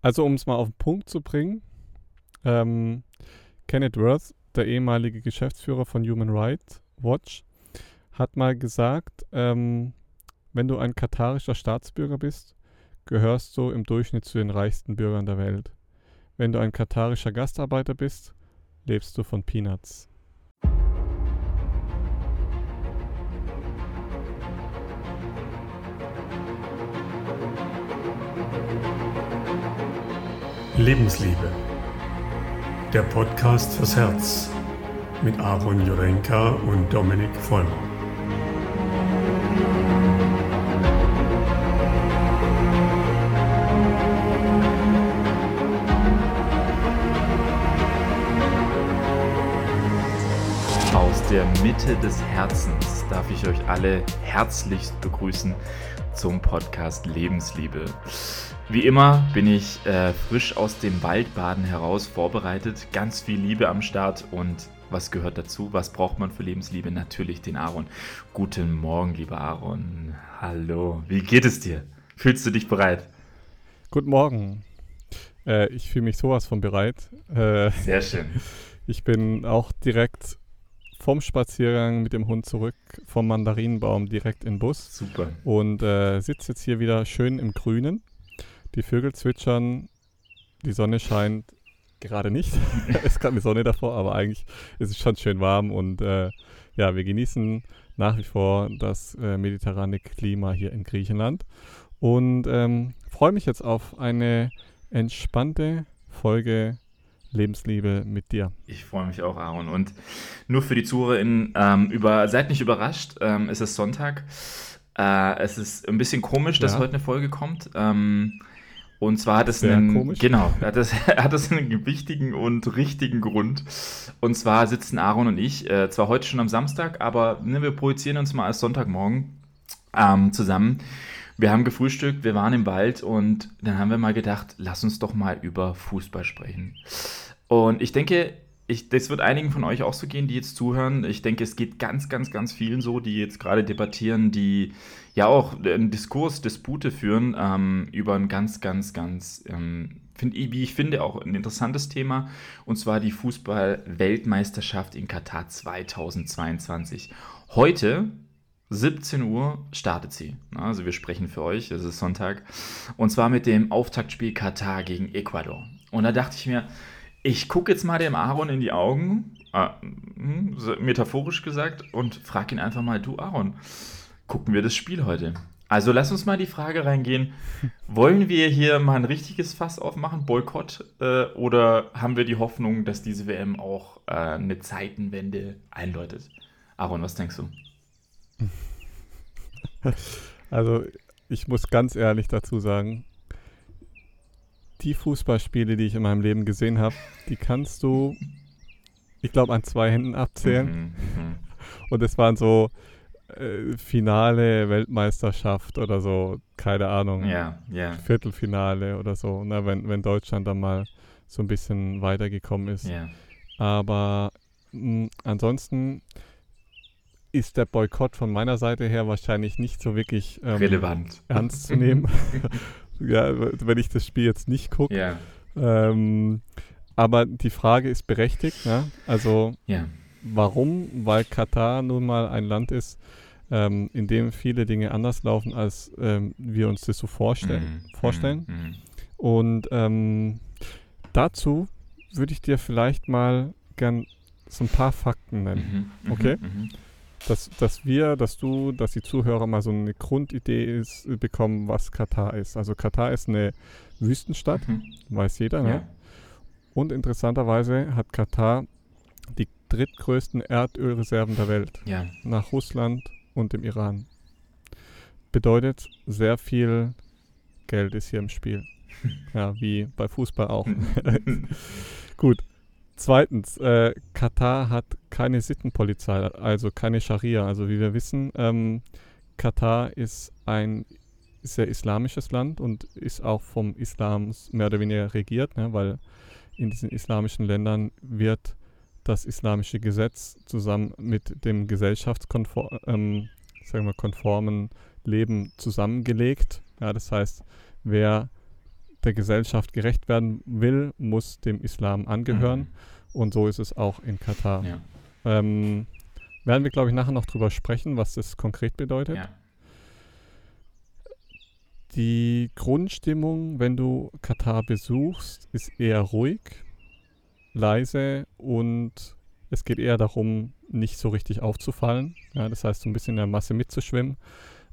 Also um es mal auf den Punkt zu bringen, ähm, Kenneth Worth, der ehemalige Geschäftsführer von Human Rights Watch, hat mal gesagt, ähm, wenn du ein katarischer Staatsbürger bist, gehörst du im Durchschnitt zu den reichsten Bürgern der Welt. Wenn du ein katarischer Gastarbeiter bist, lebst du von Peanuts. Lebensliebe. Der Podcast fürs Herz mit Aaron Jurenka und Dominik Vollmer. Aus der Mitte des Herzens darf ich euch alle herzlichst begrüßen zum Podcast Lebensliebe. Wie immer bin ich äh, frisch aus dem Waldbaden heraus vorbereitet, ganz viel Liebe am Start und was gehört dazu? Was braucht man für Lebensliebe? Natürlich den Aaron. Guten Morgen, lieber Aaron. Hallo, wie geht es dir? Fühlst du dich bereit? Guten Morgen. Äh, ich fühle mich sowas von bereit. Äh, Sehr schön. Ich bin auch direkt vom Spaziergang mit dem Hund zurück, vom Mandarinenbaum direkt in den Bus Super. und äh, sitze jetzt hier wieder schön im Grünen. Die Vögel zwitschern, die Sonne scheint gerade nicht. es ist gerade eine Sonne davor, aber eigentlich ist es schon schön warm und äh, ja, wir genießen nach wie vor das äh, mediterrane Klima hier in Griechenland und ähm, freue mich jetzt auf eine entspannte Folge Lebensliebe mit dir. Ich freue mich auch, Aaron. Und nur für die ZuhörerInnen, ähm, über, seid nicht überrascht, ähm, es ist Sonntag. Äh, es ist ein bisschen komisch, dass Ja. heute eine Folge kommt. Ähm, und zwar hat es Sehr einen, komisch. genau, hat es, hat es einen wichtigen und richtigen Grund. Und zwar sitzen Aaron und ich, äh, zwar heute schon am Samstag, aber ne, wir projizieren uns mal als Sonntagmorgen ähm, zusammen. Wir haben gefrühstückt, wir waren im Wald und dann haben wir mal gedacht, lass uns doch mal über Fußball sprechen. Und ich denke, ich, das wird einigen von euch auch so gehen, die jetzt zuhören. Ich denke, es geht ganz, ganz, ganz vielen so, die jetzt gerade debattieren, die ja auch einen Diskurs, Dispute führen ähm, über ein ganz, ganz, ganz, ähm, find, wie ich finde, auch ein interessantes Thema. Und zwar die Fußball-Weltmeisterschaft in Katar 2022. Heute 17 Uhr startet sie. Also wir sprechen für euch, es ist Sonntag. Und zwar mit dem Auftaktspiel Katar gegen Ecuador. Und da dachte ich mir, ich gucke jetzt mal dem Aaron in die Augen, äh, hm, metaphorisch gesagt, und frage ihn einfach mal, du Aaron, gucken wir das Spiel heute? Also lass uns mal die Frage reingehen, wollen wir hier mal ein richtiges Fass aufmachen, Boykott, äh, oder haben wir die Hoffnung, dass diese WM auch äh, eine Zeitenwende einläutet? Aaron, was denkst du? Also ich muss ganz ehrlich dazu sagen, die Fußballspiele, die ich in meinem Leben gesehen habe, die kannst du, ich glaube, an zwei Händen abzählen. Mhm, mhm. Und es waren so äh, Finale Weltmeisterschaft oder so, keine Ahnung, Ja, ja, Viertelfinale oder so, ne, wenn, wenn Deutschland dann mal so ein bisschen weitergekommen ist. ja. Aber mh, ansonsten ist der Boykott von meiner Seite her wahrscheinlich nicht so wirklich ähm, Relevant. ernst zu nehmen. ja, wenn ich das Spiel jetzt nicht gucke. Ja, Ähm, aber die Frage ist berechtigt. Ne? Also ja. warum? Weil Katar nun mal ein Land ist, ähm, in dem viele Dinge anders laufen, als ähm, wir uns das so vorstellen. Mhm, vorstellen. mhm, mhm. Und ähm, dazu würde ich dir vielleicht mal gern so ein paar Fakten nennen. Mhm, mhm, Okay. Dass, dass wir, dass du, dass die Zuhörer mal so eine Grundidee ist, bekommen, was Katar ist. Also Katar ist eine Wüstenstadt, Mhm. weiß jeder, ne? Ja. Und interessanterweise hat Katar die drittgrößten Erdölreserven der Welt, ja, nach Russland und dem Iran. Bedeutet, sehr viel Geld ist hier im Spiel. Ja, wie bei Fußball auch. Gut. Zweitens, äh, Katar hat keine Sittenpolizei, also keine Scharia. Also wie wir wissen, ähm, Katar ist ein sehr islamisches Land und ist auch vom Islam mehr oder weniger regiert, ne, weil in diesen islamischen Ländern wird das islamische Gesetz zusammen mit dem gesellschaftskonformen, ähm, konformen Leben zusammengelegt. Ja, das heißt, wer der Gesellschaft gerecht werden will, muss dem Islam angehören. Mhm. Und so ist es auch in Katar. Ja. Ähm, werden wir, glaube ich, nachher noch drüber sprechen, was das konkret bedeutet. Ja. Die Grundstimmung, wenn du Katar besuchst, ist eher ruhig, leise und es geht eher darum, nicht so richtig aufzufallen. Ja, das heißt, so ein bisschen in der Masse mitzuschwimmen.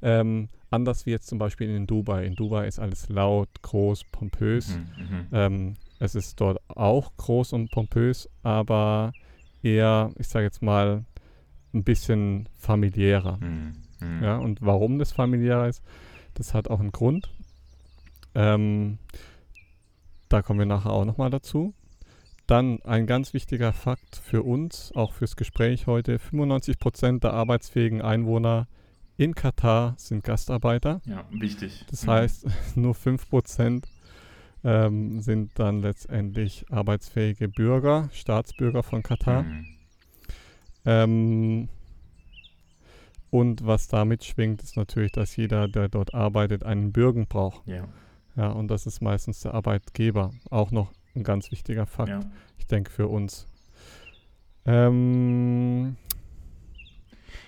Ähm, anders wie jetzt zum Beispiel in Dubai. In Dubai ist alles laut, groß, pompös. Mhm, mhm. ähm, es ist dort auch groß und pompös, aber eher, ich sage jetzt mal, ein bisschen familiärer. Mhm, mhm. Ja, und warum das familiärer ist, das hat auch einen Grund. Ähm, da kommen wir nachher auch nochmal dazu. Dann ein ganz wichtiger Fakt für uns, auch fürs Gespräch heute. 95% der arbeitsfähigen Einwohner in Katar sind Gastarbeiter. Ja, wichtig. Das mhm. heißt, nur 5% ähm, sind dann letztendlich arbeitsfähige Bürger, Staatsbürger von Katar. Mhm. Ähm, und was damit schwingt, ist natürlich, dass jeder, der dort arbeitet, einen Bürgen braucht. Ja. Ja, und das ist meistens der Arbeitgeber. Auch noch ein ganz wichtiger Fakt, ja. ich denke, für uns. Ähm,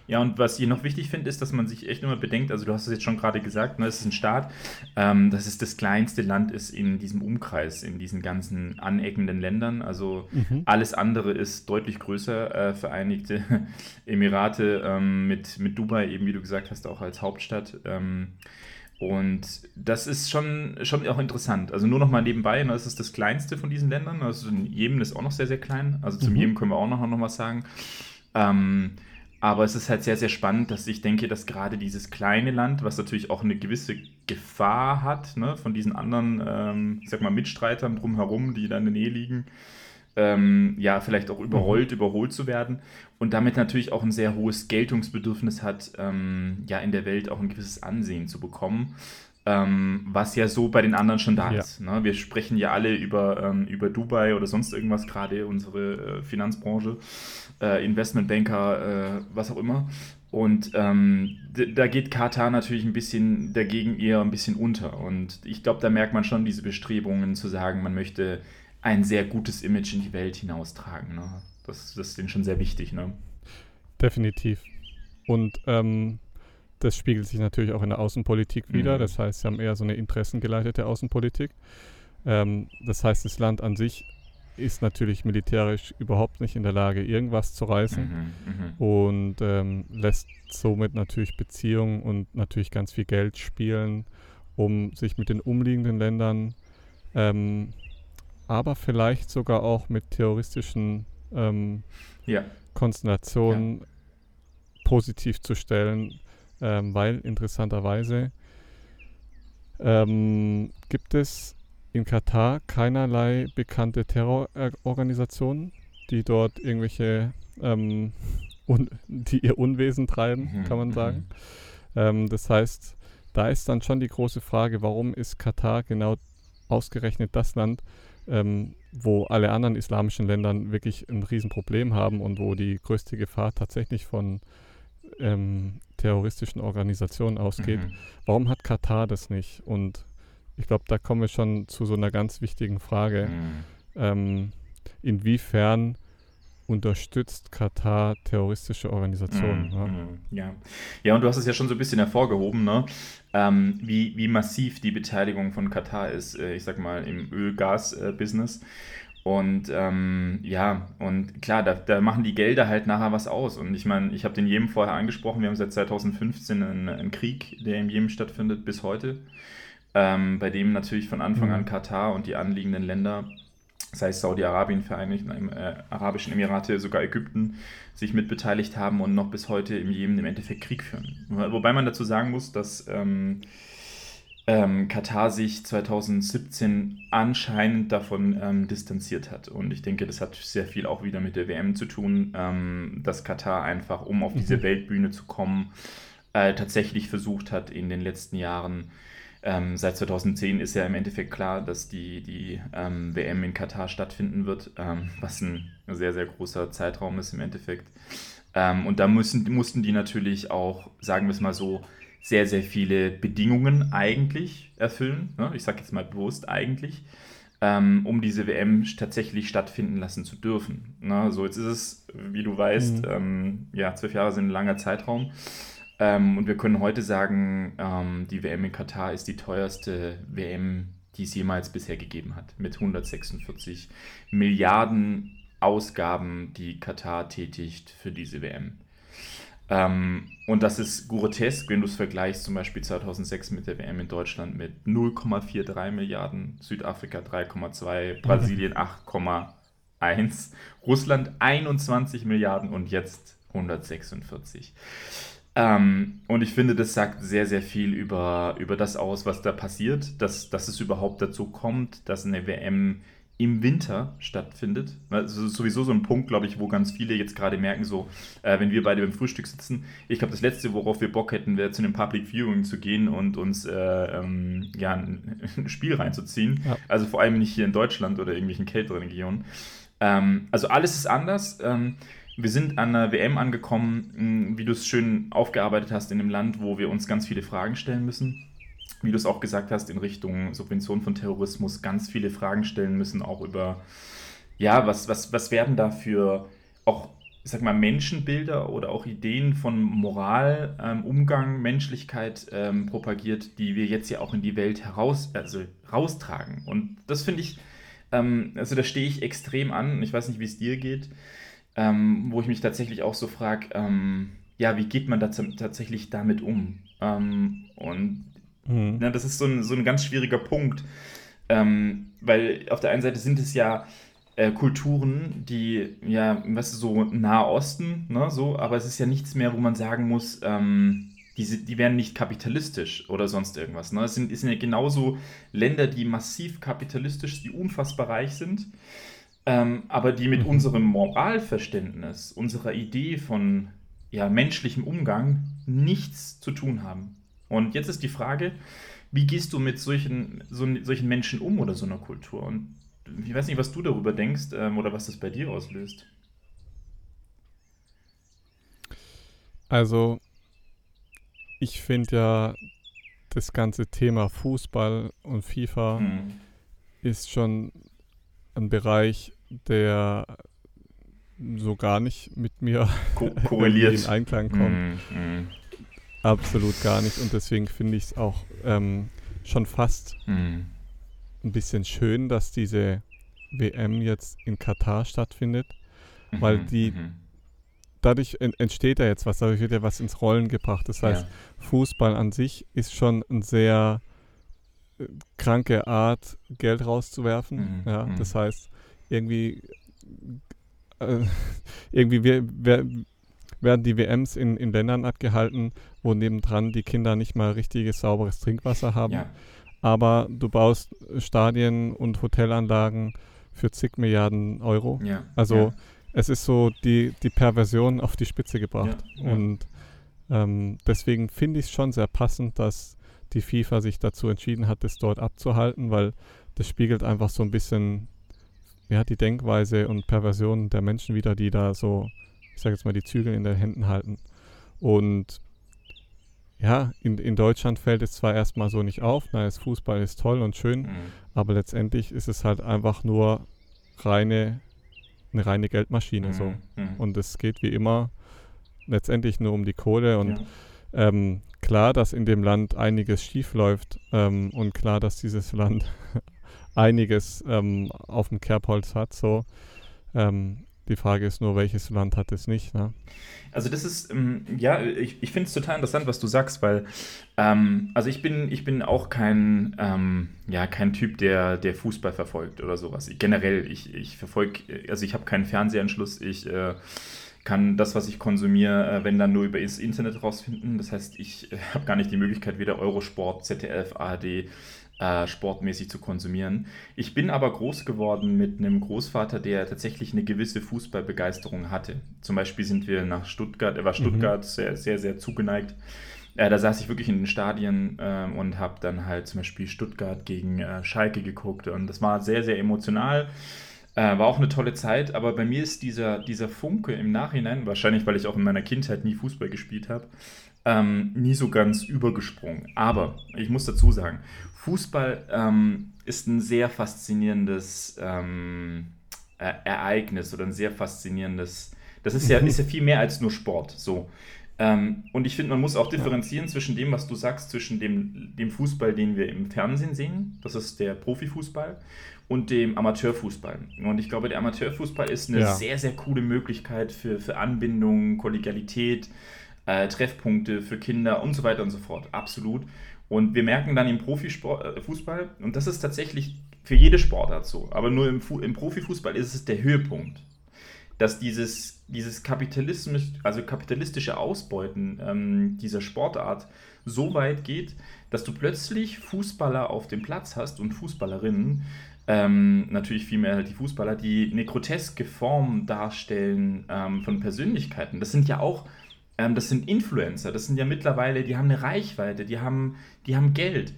ja, und was ich noch wichtig finde, ist, dass man sich echt immer bedenkt, also du hast es jetzt schon gerade gesagt, ne, es ist ein Staat, ähm, dass es das kleinste Land ist in diesem Umkreis, in diesen ganzen aneckenden Ländern. Also mhm. alles andere ist deutlich größer. Äh, Vereinigte Emirate ähm, mit, mit Dubai, eben wie du gesagt hast, auch als Hauptstadt. Ähm, und das ist schon, schon auch interessant. Also nur noch mal nebenbei, ne, das ist das kleinste von diesen Ländern. Also Jemen ist auch noch sehr, sehr klein. Also zum mhm. Jemen können wir auch noch, noch was sagen. Ähm, aber es ist halt sehr, sehr spannend, dass ich denke, dass gerade dieses kleine Land, was natürlich auch eine gewisse Gefahr hat, ne, von diesen anderen, ähm, ich sag mal, Mitstreitern drumherum, die da in der Nähe liegen, ähm, ja, vielleicht auch überrollt, mhm. überholt zu werden und damit natürlich auch ein sehr hohes Geltungsbedürfnis hat, ähm, ja, in der Welt auch ein gewisses Ansehen zu bekommen. Ähm, was ja so bei den anderen schon da ja. ist. Ne? Wir sprechen ja alle über, ähm, über Dubai oder sonst irgendwas, gerade unsere äh, Finanzbranche äh, Investmentbanker, äh, was auch immer. Und ähm, da geht Katar natürlich ein bisschen dagegen eher ein bisschen unter. Und ich glaube, da merkt man schon diese Bestrebungen zu sagen, man möchte ein sehr gutes Image in die Welt hinaustragen. Ne? Das, das ist denen schon sehr wichtig. Ne? Definitiv. Und ähm, das spiegelt sich natürlich auch in der Außenpolitik wieder. Mhm. Das heißt, sie haben eher so eine interessengeleitete Außenpolitik. Ähm, das heißt, das Land an sich ist natürlich militärisch überhaupt nicht in der Lage, irgendwas zu reißen mhm, mhm, und ähm, lässt somit natürlich Beziehungen und natürlich ganz viel Geld spielen, um sich mit den umliegenden Ländern, ähm, aber vielleicht sogar auch mit terroristischen ähm, ja. Konstellationen ja. positiv zu stellen, ähm, weil interessanterweise ähm, gibt es in Katar keinerlei bekannte Terrororganisationen, die dort irgendwelche, ähm, die ihr Unwesen treiben, mhm, kann man mhm. sagen. Ähm, das heißt, da ist dann schon die große Frage, warum ist Katar genau ausgerechnet das Land, ähm, wo alle anderen islamischen Länder wirklich ein Riesenproblem haben und wo die größte Gefahr tatsächlich von ähm, terroristischen Organisationen ausgeht. Mhm. Warum hat Katar das nicht? Und ich glaube, da kommen wir schon zu so einer ganz wichtigen Frage. Mhm. Ähm, inwiefern unterstützt Katar terroristische Organisationen? Ja. Mhm. ja. ja, und du hast es ja schon so ein bisschen hervorgehoben, ne? Ähm, wie, wie massiv die Beteiligung von Katar ist, äh, ich sag mal, im Öl-Gas-Business. Und ähm, ja, und klar, da, da, machen die Gelder halt nachher was aus. Und ich meine, ich habe den Jemen vorher angesprochen, wir haben seit 2015 einen, einen Krieg, der im Jemen stattfindet, bis heute ähm, bei dem natürlich von Anfang an mhm. Katar und die anliegenden Länder, sei es Saudi-Arabien, Vereinigten äh, Arabischen Emirate, sogar Ägypten, sich mitbeteiligt haben und noch bis heute im Jemen im Endeffekt Krieg führen. Wobei man dazu sagen muss, dass ähm, ähm, Katar sich 2017 anscheinend davon ähm, distanziert hat. Und ich denke, das hat sehr viel auch wieder mit der WM zu tun, ähm, dass Katar einfach, um auf diese mhm. Weltbühne zu kommen, äh, tatsächlich versucht hat, in den letzten Jahren ähm, seit 2010 ist ja im Endeffekt klar, dass die, die ähm, WM in Katar stattfinden wird, ähm, was ein sehr, sehr großer Zeitraum ist im Endeffekt. Ähm, und da müssen, mussten die natürlich auch, sagen wir es mal so, sehr, sehr viele Bedingungen eigentlich erfüllen. Ne? Ich sage jetzt mal bewusst eigentlich, ähm, um diese WM tatsächlich stattfinden lassen zu dürfen. Ne? So, jetzt ist es, wie du weißt, mhm. ähm, ja, zwölf Jahre sind ein langer Zeitraum. Ähm, und wir können heute sagen, ähm, die WM in Katar ist die teuerste WM, die es jemals bisher gegeben hat, mit 146 Milliarden Ausgaben, die Katar tätigt für diese WM. Ähm, und das ist grotesk, wenn du es vergleichst, zum Beispiel 2006 mit der WM in Deutschland mit 0,43 Milliarden, Südafrika 3,2, Brasilien 8,1, Russland 21 Milliarden und jetzt 146. Ähm, und ich finde, das sagt sehr, sehr viel über, über das aus, was da passiert, dass, dass es überhaupt dazu kommt, dass eine WM im Winter stattfindet. Also sowieso so ein Punkt, glaube ich, wo ganz viele jetzt gerade merken, so, äh, wenn wir beide beim Frühstück sitzen, ich glaube, das Letzte, worauf wir Bock hätten, wäre zu einem Public Viewing zu gehen und uns äh, ähm, ja, ein, ein, Spiel reinzuziehen. Ja. Also vor allem nicht hier in Deutschland oder irgendwelchen kälteren Regionen. Ähm, also alles ist anders. Ähm, wir sind an der WM angekommen, wie du es schön aufgearbeitet hast, in einem Land, wo wir uns ganz viele Fragen stellen müssen. Wie du es auch gesagt hast, in Richtung Subvention von Terrorismus ganz viele Fragen stellen müssen, auch über, ja, was, was, was werden da für auch, ich sag mal, Menschenbilder oder auch Ideen von Moral, ähm, Umgang, Menschlichkeit ähm, propagiert, die wir jetzt ja auch in die Welt heraus, also raustragen. Und das finde ich, ähm, also da stehe ich extrem an. Ich weiß nicht, wie es dir geht ähm, wo ich mich tatsächlich auch so frage, ähm, ja, wie geht man da tatsächlich damit um? Ähm, und mhm. na, das ist so ein, so ein ganz schwieriger Punkt, ähm, weil auf der einen Seite sind es ja äh, Kulturen, die, ja, weißt du, so Nahosten, ne, so, aber es ist ja nichts mehr, wo man sagen muss, ähm, die, die werden nicht kapitalistisch oder sonst irgendwas. Ne? Es, sind, es sind ja genauso Länder, die massiv kapitalistisch, die unfassbar reich sind ähm, aber die mit mhm. unserem Moralverständnis, unserer Idee von ja, menschlichem Umgang nichts zu tun haben. Und jetzt ist die Frage, wie gehst du mit solchen, so, solchen Menschen um oder so einer Kultur? Und ich weiß nicht, was du darüber denkst ähm, oder was das bei dir auslöst. Also, ich finde ja, das ganze Thema Fußball und FIFA hm. ist schon ein Bereich, der so gar nicht mit mir Ko korreliert in Einklang kommt. Mm, mm. Absolut gar nicht. Und deswegen finde ich es auch ähm, schon fast mm. ein bisschen schön, dass diese WM jetzt in Katar stattfindet, mhm, weil die mhm. dadurch entsteht ja jetzt was, dadurch wird ja was ins Rollen gebracht. Das heißt, ja. Fußball an sich ist schon eine sehr äh, kranke Art, Geld rauszuwerfen. Mhm, ja, mhm. das heißt, irgendwie, äh, irgendwie wir, wir, werden die WMs in, in Ländern abgehalten, wo nebendran die Kinder nicht mal richtiges sauberes Trinkwasser haben. Ja. Aber du baust Stadien und Hotelanlagen für zig Milliarden Euro. Ja. Also ja. es ist so die, die Perversion auf die Spitze gebracht. Und ähm, deswegen finde ich es schon sehr passend, dass die FIFA sich dazu entschieden hat, das dort abzuhalten, weil das spiegelt einfach so ein bisschen ja, die Denkweise und Perversion der Menschen wieder, die da so, ich sage jetzt mal, die Zügel in den Händen halten. Und ja, in, in Deutschland fällt es zwar erstmal so nicht auf, na, das Fußball ist toll und schön, mhm. aber letztendlich ist es halt einfach nur reine, eine reine Geldmaschine mhm. so. Mhm. Und es geht wie immer letztendlich nur um die Kohle und ja. ähm, klar, dass in dem Land einiges schief läuft ähm, und klar, dass dieses Land einiges ähm, auf dem Kerbholz hat. So. Ähm, die Frage ist nur, welches Land hat es nicht? Ne? Also das ist, ähm, ja, ich, ich finde es total interessant, was du sagst, weil, ähm, also ich bin, ich bin auch kein, ähm, ja, kein Typ, der, der Fußball verfolgt oder sowas. Ich, generell, ich, ich verfolge, also ich habe keinen Fernsehanschluss, ich äh, kann das, was ich konsumiere, äh, wenn dann nur über das Internet rausfinden. Das heißt, ich äh, habe gar nicht die Möglichkeit, weder Eurosport, ZDF, ARD, äh, sportmäßig zu konsumieren. Ich bin aber groß geworden mit einem Großvater, der tatsächlich eine gewisse Fußballbegeisterung hatte. Zum Beispiel sind wir nach Stuttgart, er war mhm. Stuttgart mhm. sehr, sehr, sehr zugeneigt. Äh, da saß ich wirklich in den Stadien äh, und habe dann halt zum Beispiel Stuttgart gegen äh, Schalke geguckt und das war sehr, sehr emotional. Äh, war auch eine tolle Zeit, aber bei mir ist dieser, dieser Funke im Nachhinein, wahrscheinlich weil ich auch in meiner Kindheit nie Fußball gespielt habe, ähm, nie so ganz übergesprungen. Aber ich muss dazu sagen, Fußball ähm, ist ein sehr faszinierendes ähm, äh, Ereignis oder ein sehr faszinierendes. Das ist ja, ist ja viel mehr als nur Sport. So. Ähm, und ich finde, man muss auch differenzieren zwischen dem, was du sagst, zwischen dem, dem Fußball, den wir im Fernsehen sehen, das ist der Profifußball, und dem Amateurfußball. Und ich glaube, der Amateurfußball ist eine ja. sehr, sehr coole Möglichkeit für, für Anbindung, Kollegialität, äh, Treffpunkte für Kinder und so weiter und so fort. Absolut. Und wir merken dann im Profifußball, äh, und das ist tatsächlich für jede Sportart so, aber nur im, Fu im Profifußball ist es der Höhepunkt, dass dieses, dieses Kapitalismus, also kapitalistische Ausbeuten ähm, dieser Sportart so weit geht, dass du plötzlich Fußballer auf dem Platz hast und Fußballerinnen, ähm, natürlich vielmehr halt die Fußballer, die eine groteske Form darstellen ähm, von Persönlichkeiten. Das sind ja auch ähm, das sind Influencer, das sind ja mittlerweile, die haben eine Reichweite, die haben, die haben Geld.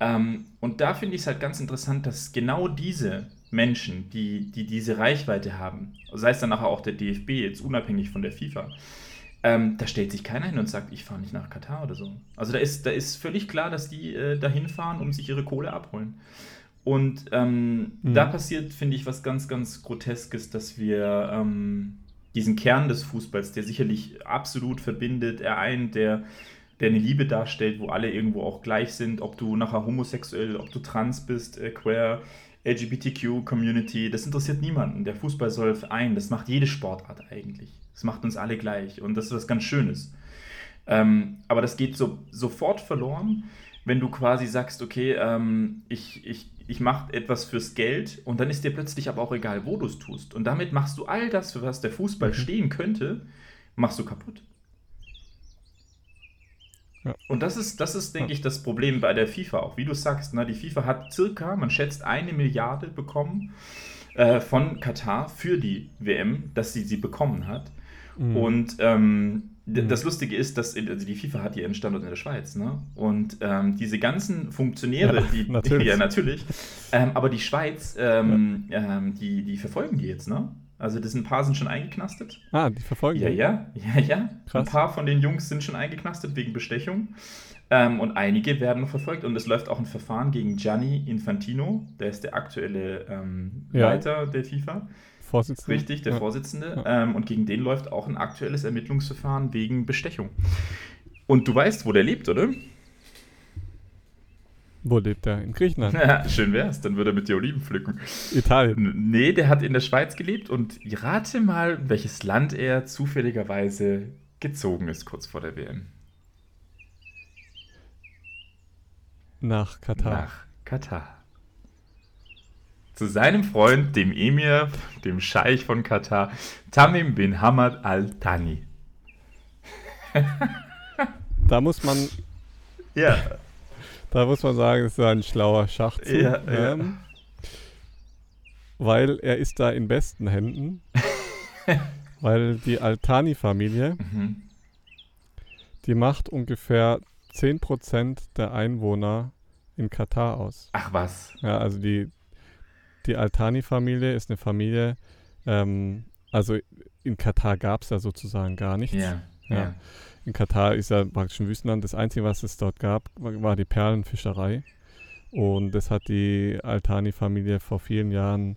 Ähm, und da finde ich es halt ganz interessant, dass genau diese Menschen, die, die diese Reichweite haben, sei es dann nachher auch der DFB, jetzt unabhängig von der FIFA, ähm, da stellt sich keiner hin und sagt, ich fahre nicht nach Katar oder so. Also da ist, da ist völlig klar, dass die äh, dahin fahren, um sich ihre Kohle abholen. Und ähm, mhm. da passiert, finde ich, was ganz, ganz Groteskes, dass wir ähm, diesen Kern des Fußballs, der sicherlich absolut verbindet, ereint, der, der eine Liebe darstellt, wo alle irgendwo auch gleich sind, ob du nachher homosexuell, ob du trans bist, äh, queer, LGBTQ-Community, das interessiert niemanden. Der Fußball soll ein, das macht jede Sportart eigentlich. Das macht uns alle gleich und das ist was ganz Schönes. Ähm, aber das geht so, sofort verloren, wenn du quasi sagst, okay, ähm, ich, ich ich mache etwas fürs Geld und dann ist dir plötzlich aber auch egal, wo du es tust. Und damit machst du all das, für was der Fußball mhm. stehen könnte, machst du kaputt. Ja. Und das ist, das ist, denke ja. ich, das Problem bei der FIFA auch. Wie du sagst, ne, die FIFA hat circa, man schätzt, eine Milliarde bekommen äh, von Katar für die WM, dass sie sie bekommen hat. Mhm. Und ähm. Das Lustige ist, dass also die FIFA hat ihren Standort in der Schweiz, ne? Und ähm, diese ganzen Funktionäre, ja, die natürlich. ja natürlich, ähm, aber die Schweiz, ähm, ja. Ähm, die, die verfolgen die jetzt, ne? Also das ein paar sind schon eingeknastet. Ah, die verfolgen ja, die? Ja, ja, ja. Krass. Ein paar von den Jungs sind schon eingeknastet wegen Bestechung. Ähm, und einige werden noch verfolgt. Und es läuft auch ein Verfahren gegen Gianni Infantino, der ist der aktuelle ähm, Leiter der FIFA. Vorsitzende. Richtig, der ja. Vorsitzende. Ja. Ähm, und gegen den läuft auch ein aktuelles Ermittlungsverfahren wegen Bestechung. Und du weißt, wo der lebt, oder? Wo lebt er? In Griechenland. Ja, schön wär's, dann würde er mit dir Oliven pflücken. Italien. Nee, der hat in der Schweiz gelebt und rate mal, welches Land er zufälligerweise gezogen ist kurz vor der WM. Nach Katar. Nach Katar zu seinem Freund, dem Emir, dem Scheich von Katar, Tamim bin Hamad al-Thani. da muss man. Ja. Da muss man sagen, es ist ein schlauer Schachzug. Ja, ja. Ähm, weil er ist da in besten Händen. weil die Al-Thani-Familie, mhm. die macht ungefähr 10% der Einwohner in Katar aus. Ach was. Ja, also die, die Altani-Familie ist eine Familie, ähm, also in Katar gab es ja sozusagen gar nichts. Yeah, ja. Yeah. In Katar ist ja praktisch ein Wüstenland. Das Einzige, was es dort gab, war die Perlenfischerei. Und das hat die Altani-Familie vor vielen Jahren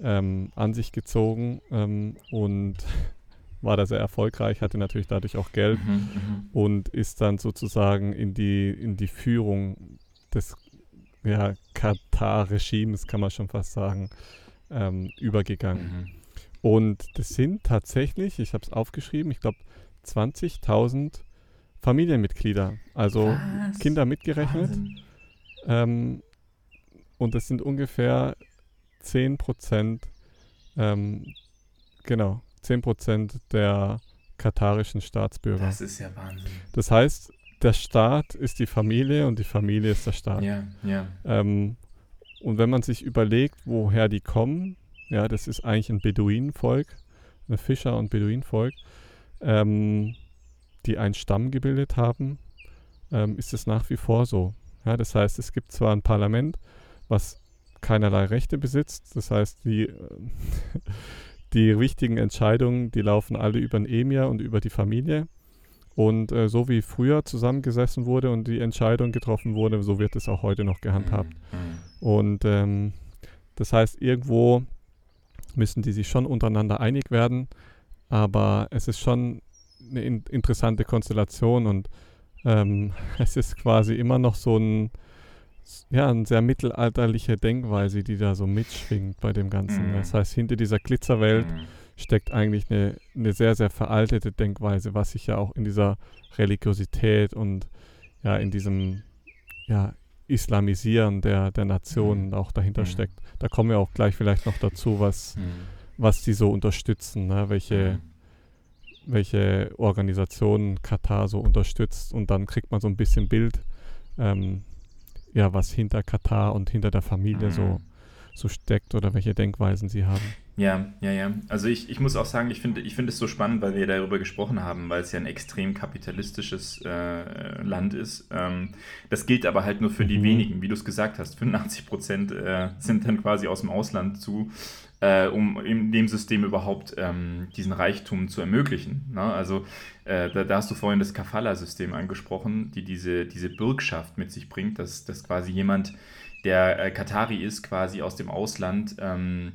ähm, an sich gezogen ähm, und war da sehr erfolgreich, hatte natürlich dadurch auch Geld mhm, mhm, und ist dann sozusagen in die, in die Führung des ja, Katar-Regimes, kann man schon fast sagen, ähm, übergegangen. Mhm. Und das sind tatsächlich, ich habe es aufgeschrieben, ich glaube 20.000 Familienmitglieder, also Was? Kinder mitgerechnet. Ähm, und das sind ungefähr 10 Prozent, ähm, genau, 10 Prozent der katarischen Staatsbürger. Das ist ja Wahnsinn. Das heißt, der Staat ist die Familie und die Familie ist der Staat. Ja, ja. Ähm, und wenn man sich überlegt, woher die kommen, ja, das ist eigentlich ein Beduinenvolk, ein Fischer- und Beduinenvolk, ähm, die einen Stamm gebildet haben, ähm, ist es nach wie vor so. Ja, das heißt, es gibt zwar ein Parlament, was keinerlei Rechte besitzt, das heißt, die, die wichtigen Entscheidungen, die laufen alle über den Emir und über die Familie Und äh, so wie früher zusammengesessen wurde und die Entscheidung getroffen wurde, so wird es auch heute noch gehandhabt. Mhm. Und ähm, das heißt, irgendwo müssen die sich schon untereinander einig werden, aber es ist schon eine in interessante Konstellation und ähm, es ist quasi immer noch so ein, ja, eine sehr mittelalterliche Denkweise, die da so mitschwingt bei dem Ganzen. Mhm. Das heißt, hinter dieser Glitzerwelt Mhm. Steckt eigentlich eine, eine sehr, sehr veraltete Denkweise, was sich ja auch in dieser Religiosität und ja, in diesem ja, Islamisieren der, der Nationen Mhm. auch dahinter Mhm. steckt. Da kommen wir auch gleich vielleicht noch dazu, was, Mhm. was die so unterstützen, ne? welche, welche Organisationen Katar so unterstützt und dann kriegt man so ein bisschen Bild, ähm, ja, was hinter Katar und hinter der Familie Mhm. so, so steckt oder welche Denkweisen sie haben. Ja, ja, ja. Also ich, ich muss auch sagen, ich finde ich finde es so spannend, weil wir darüber gesprochen haben, weil es ja ein extrem kapitalistisches äh, Land ist. Ähm, das gilt aber halt nur für die Mhm. wenigen, wie du es gesagt hast. 85 Prozent äh, sind dann quasi aus dem Ausland zu, äh, um in dem System überhaupt ähm, diesen Reichtum zu ermöglichen. Ne? Also äh, da, da hast du vorhin das Kafala-System angesprochen, die diese, diese Bürgschaft mit sich bringt, dass, dass quasi jemand, der äh, Katari ist, quasi aus dem Ausland ähm,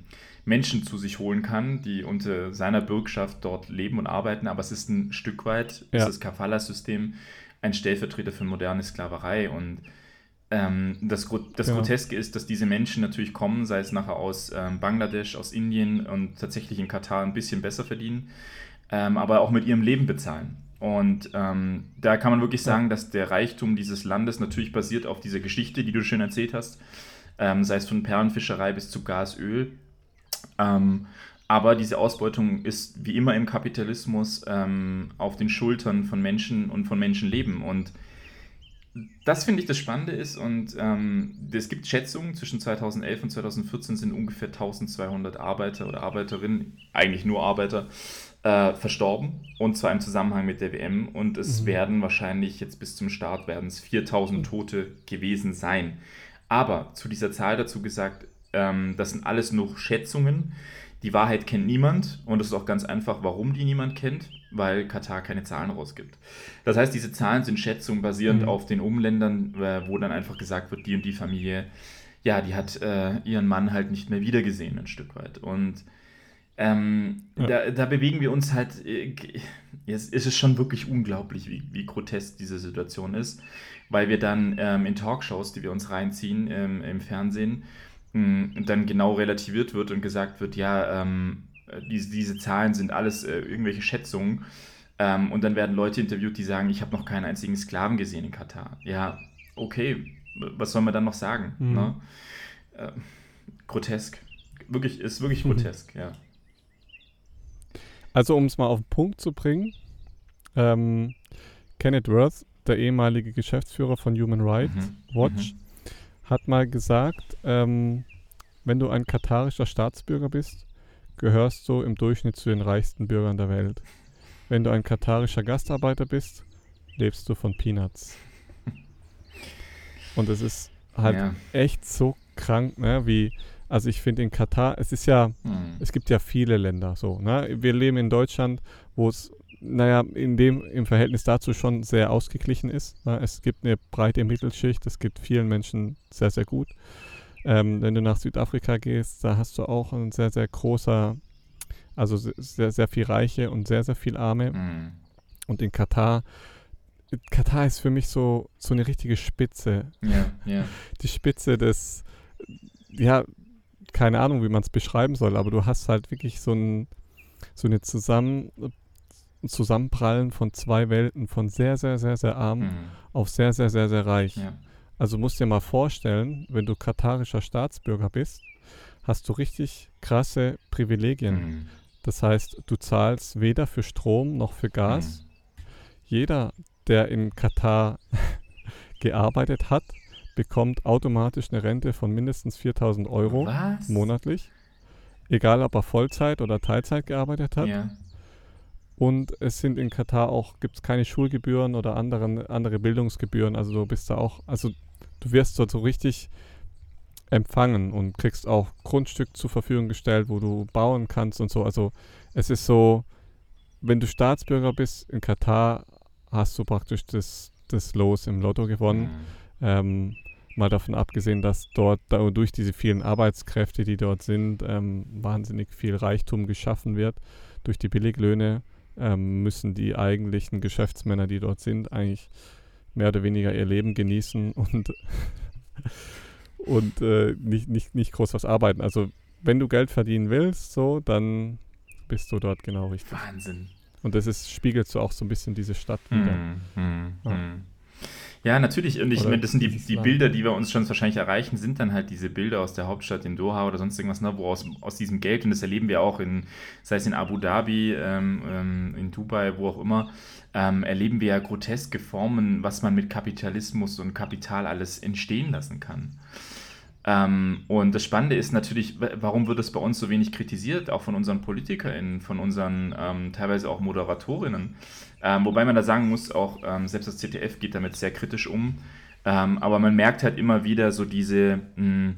Menschen zu sich holen kann, die unter seiner Bürgschaft dort leben und arbeiten, aber es ist ein Stück weit, Ja. ist das Kafala-System ein Stellvertreter für moderne Sklaverei und ähm, das, Gro das Ja. Groteske ist, dass diese Menschen natürlich kommen, sei es nachher aus ähm, Bangladesch, aus Indien und tatsächlich in Katar ein bisschen besser verdienen, ähm, aber auch mit ihrem Leben bezahlen. Und ähm, da kann man wirklich Ja. sagen, dass der Reichtum dieses Landes natürlich basiert auf dieser Geschichte, die du schön erzählt hast, ähm, sei es von Perlenfischerei bis zu Gas, Öl. Ähm, aber diese Ausbeutung ist wie immer im Kapitalismus ähm, auf den Schultern von Menschen und von Menschenleben. Und das finde ich das Spannende ist. Und ähm, es gibt Schätzungen, zwischen 2011 und 2014 sind ungefähr 1200 Arbeiter oder Arbeiterinnen, eigentlich nur Arbeiter, äh, verstorben. Und zwar im Zusammenhang mit der WM. Und es Mhm. werden wahrscheinlich jetzt bis zum Start werden es 4000 Tote gewesen sein. Aber zu dieser Zahl dazu gesagt, ähm, das sind alles nur Schätzungen. Die Wahrheit kennt niemand und es ist auch ganz einfach, warum die niemand kennt, weil Katar keine Zahlen rausgibt. Das heißt, diese Zahlen sind Schätzungen basierend Mhm. auf den Umländern, äh, wo dann einfach gesagt wird, die und die Familie, ja, die hat äh, ihren Mann halt nicht mehr wiedergesehen, ein Stück weit. Und ähm, Ja. da, da bewegen wir uns halt, äh, es es ist schon wirklich unglaublich, wie, wie grotesk diese Situation ist, weil wir dann ähm, in Talkshows, die wir uns reinziehen ähm, im Fernsehen, mh, dann genau relativiert wird und gesagt wird, ja, ähm, diese, diese Zahlen sind alles äh, irgendwelche Schätzungen. Ähm, und dann werden Leute interviewt, die sagen, ich habe noch keinen einzigen Sklaven gesehen in Katar. Ja, okay, was soll man dann noch sagen? Mhm. Ne? Äh, grotesk. Wirklich, ist wirklich Mhm. grotesk, ja. Also um es mal auf den Punkt zu bringen, ähm, Kenneth Worth, der ehemalige Geschäftsführer von Human Rights Mhm. Watch, hat mal gesagt, ähm, wenn du ein katarischer Staatsbürger bist, gehörst du im Durchschnitt zu den reichsten Bürgern der Welt. Wenn du ein katarischer Gastarbeiter bist, lebst du von Peanuts. Und es ist halt ja. echt so krank, ne, wie, also ich finde in Katar, es ist ja, Mhm. es gibt ja viele Länder so. Ne? Wir leben in Deutschland, wo es, naja, in dem, im Verhältnis dazu schon sehr ausgeglichen ist. Es gibt eine breite Mittelschicht, es gibt vielen Menschen sehr, sehr gut. Ähm, wenn du nach Südafrika gehst, da hast du auch ein sehr, sehr großer, also se- sehr, sehr viel Reiche und sehr, sehr viel Arme. Mhm. Und in Katar, Katar ist für mich so, so eine richtige Spitze Ja, ja. die Spitze des, ja, keine Ahnung, wie man es beschreiben soll, aber du hast halt wirklich so ein, so eine Zusammen, Zusammenprallen von zwei Welten, von sehr, sehr, sehr, sehr arm Mhm. auf sehr, sehr, sehr, sehr reich. ja. Also musst dir mal vorstellen, wenn du katarischer Staatsbürger bist, hast du richtig krasse Privilegien. Mhm. Das heißt, du zahlst weder für Strom noch für Gas. Jeder, der in Katar gearbeitet hat, bekommt automatisch eine Rente von mindestens 4000 Euro Was? monatlich. Egal, ob er Vollzeit oder Teilzeit gearbeitet hat. Ja. Und es sind in Katar auch, gibt es keine Schulgebühren oder anderen, andere Bildungsgebühren. Also du bist da auch, also du wirst dort so richtig empfangen und kriegst auch Grundstück zur Verfügung gestellt, wo du bauen kannst und so. Also es ist so, wenn du Staatsbürger bist in Katar, hast du praktisch das, das Los im Lotto gewonnen. Mhm. Ähm, mal davon abgesehen, dass dort durch diese vielen Arbeitskräfte, die dort sind, ähm, wahnsinnig viel Reichtum geschaffen wird. Durch die Billiglöhne ähm, müssen die eigentlichen Geschäftsmänner, die dort sind, eigentlich mehr oder weniger ihr Leben genießen und, und äh, nicht, nicht, nicht groß was arbeiten. Also wenn du Geld verdienen willst, so, dann bist du dort genau richtig. Wahnsinn. Und das ist, spiegelt so auch so ein bisschen diese Stadt wieder. Mhm. Mhm. Ja. Mhm. Ja, natürlich. Und ich meine, das sind die, die. Bilder, die wir uns schon wahrscheinlich erreichen, sind dann halt diese Bilder aus der Hauptstadt in Doha oder sonst irgendwas, ne, wo aus, aus diesem Geld, und das erleben wir auch in, sei es in Abu Dhabi, ähm, ähm, in Dubai, wo auch immer, ähm, erleben wir ja groteske Formen, was man mit Kapitalismus und Kapital alles entstehen lassen kann. Ähm, und das Spannende ist natürlich, wa- warum wird es bei uns so wenig kritisiert, auch von unseren PolitikerInnen, von unseren ähm, teilweise auch Moderatorinnen. Ähm, wobei man da sagen muss, auch ähm, selbst das ZDF geht damit sehr kritisch um. Ähm, aber man merkt halt immer wieder so diese, mh,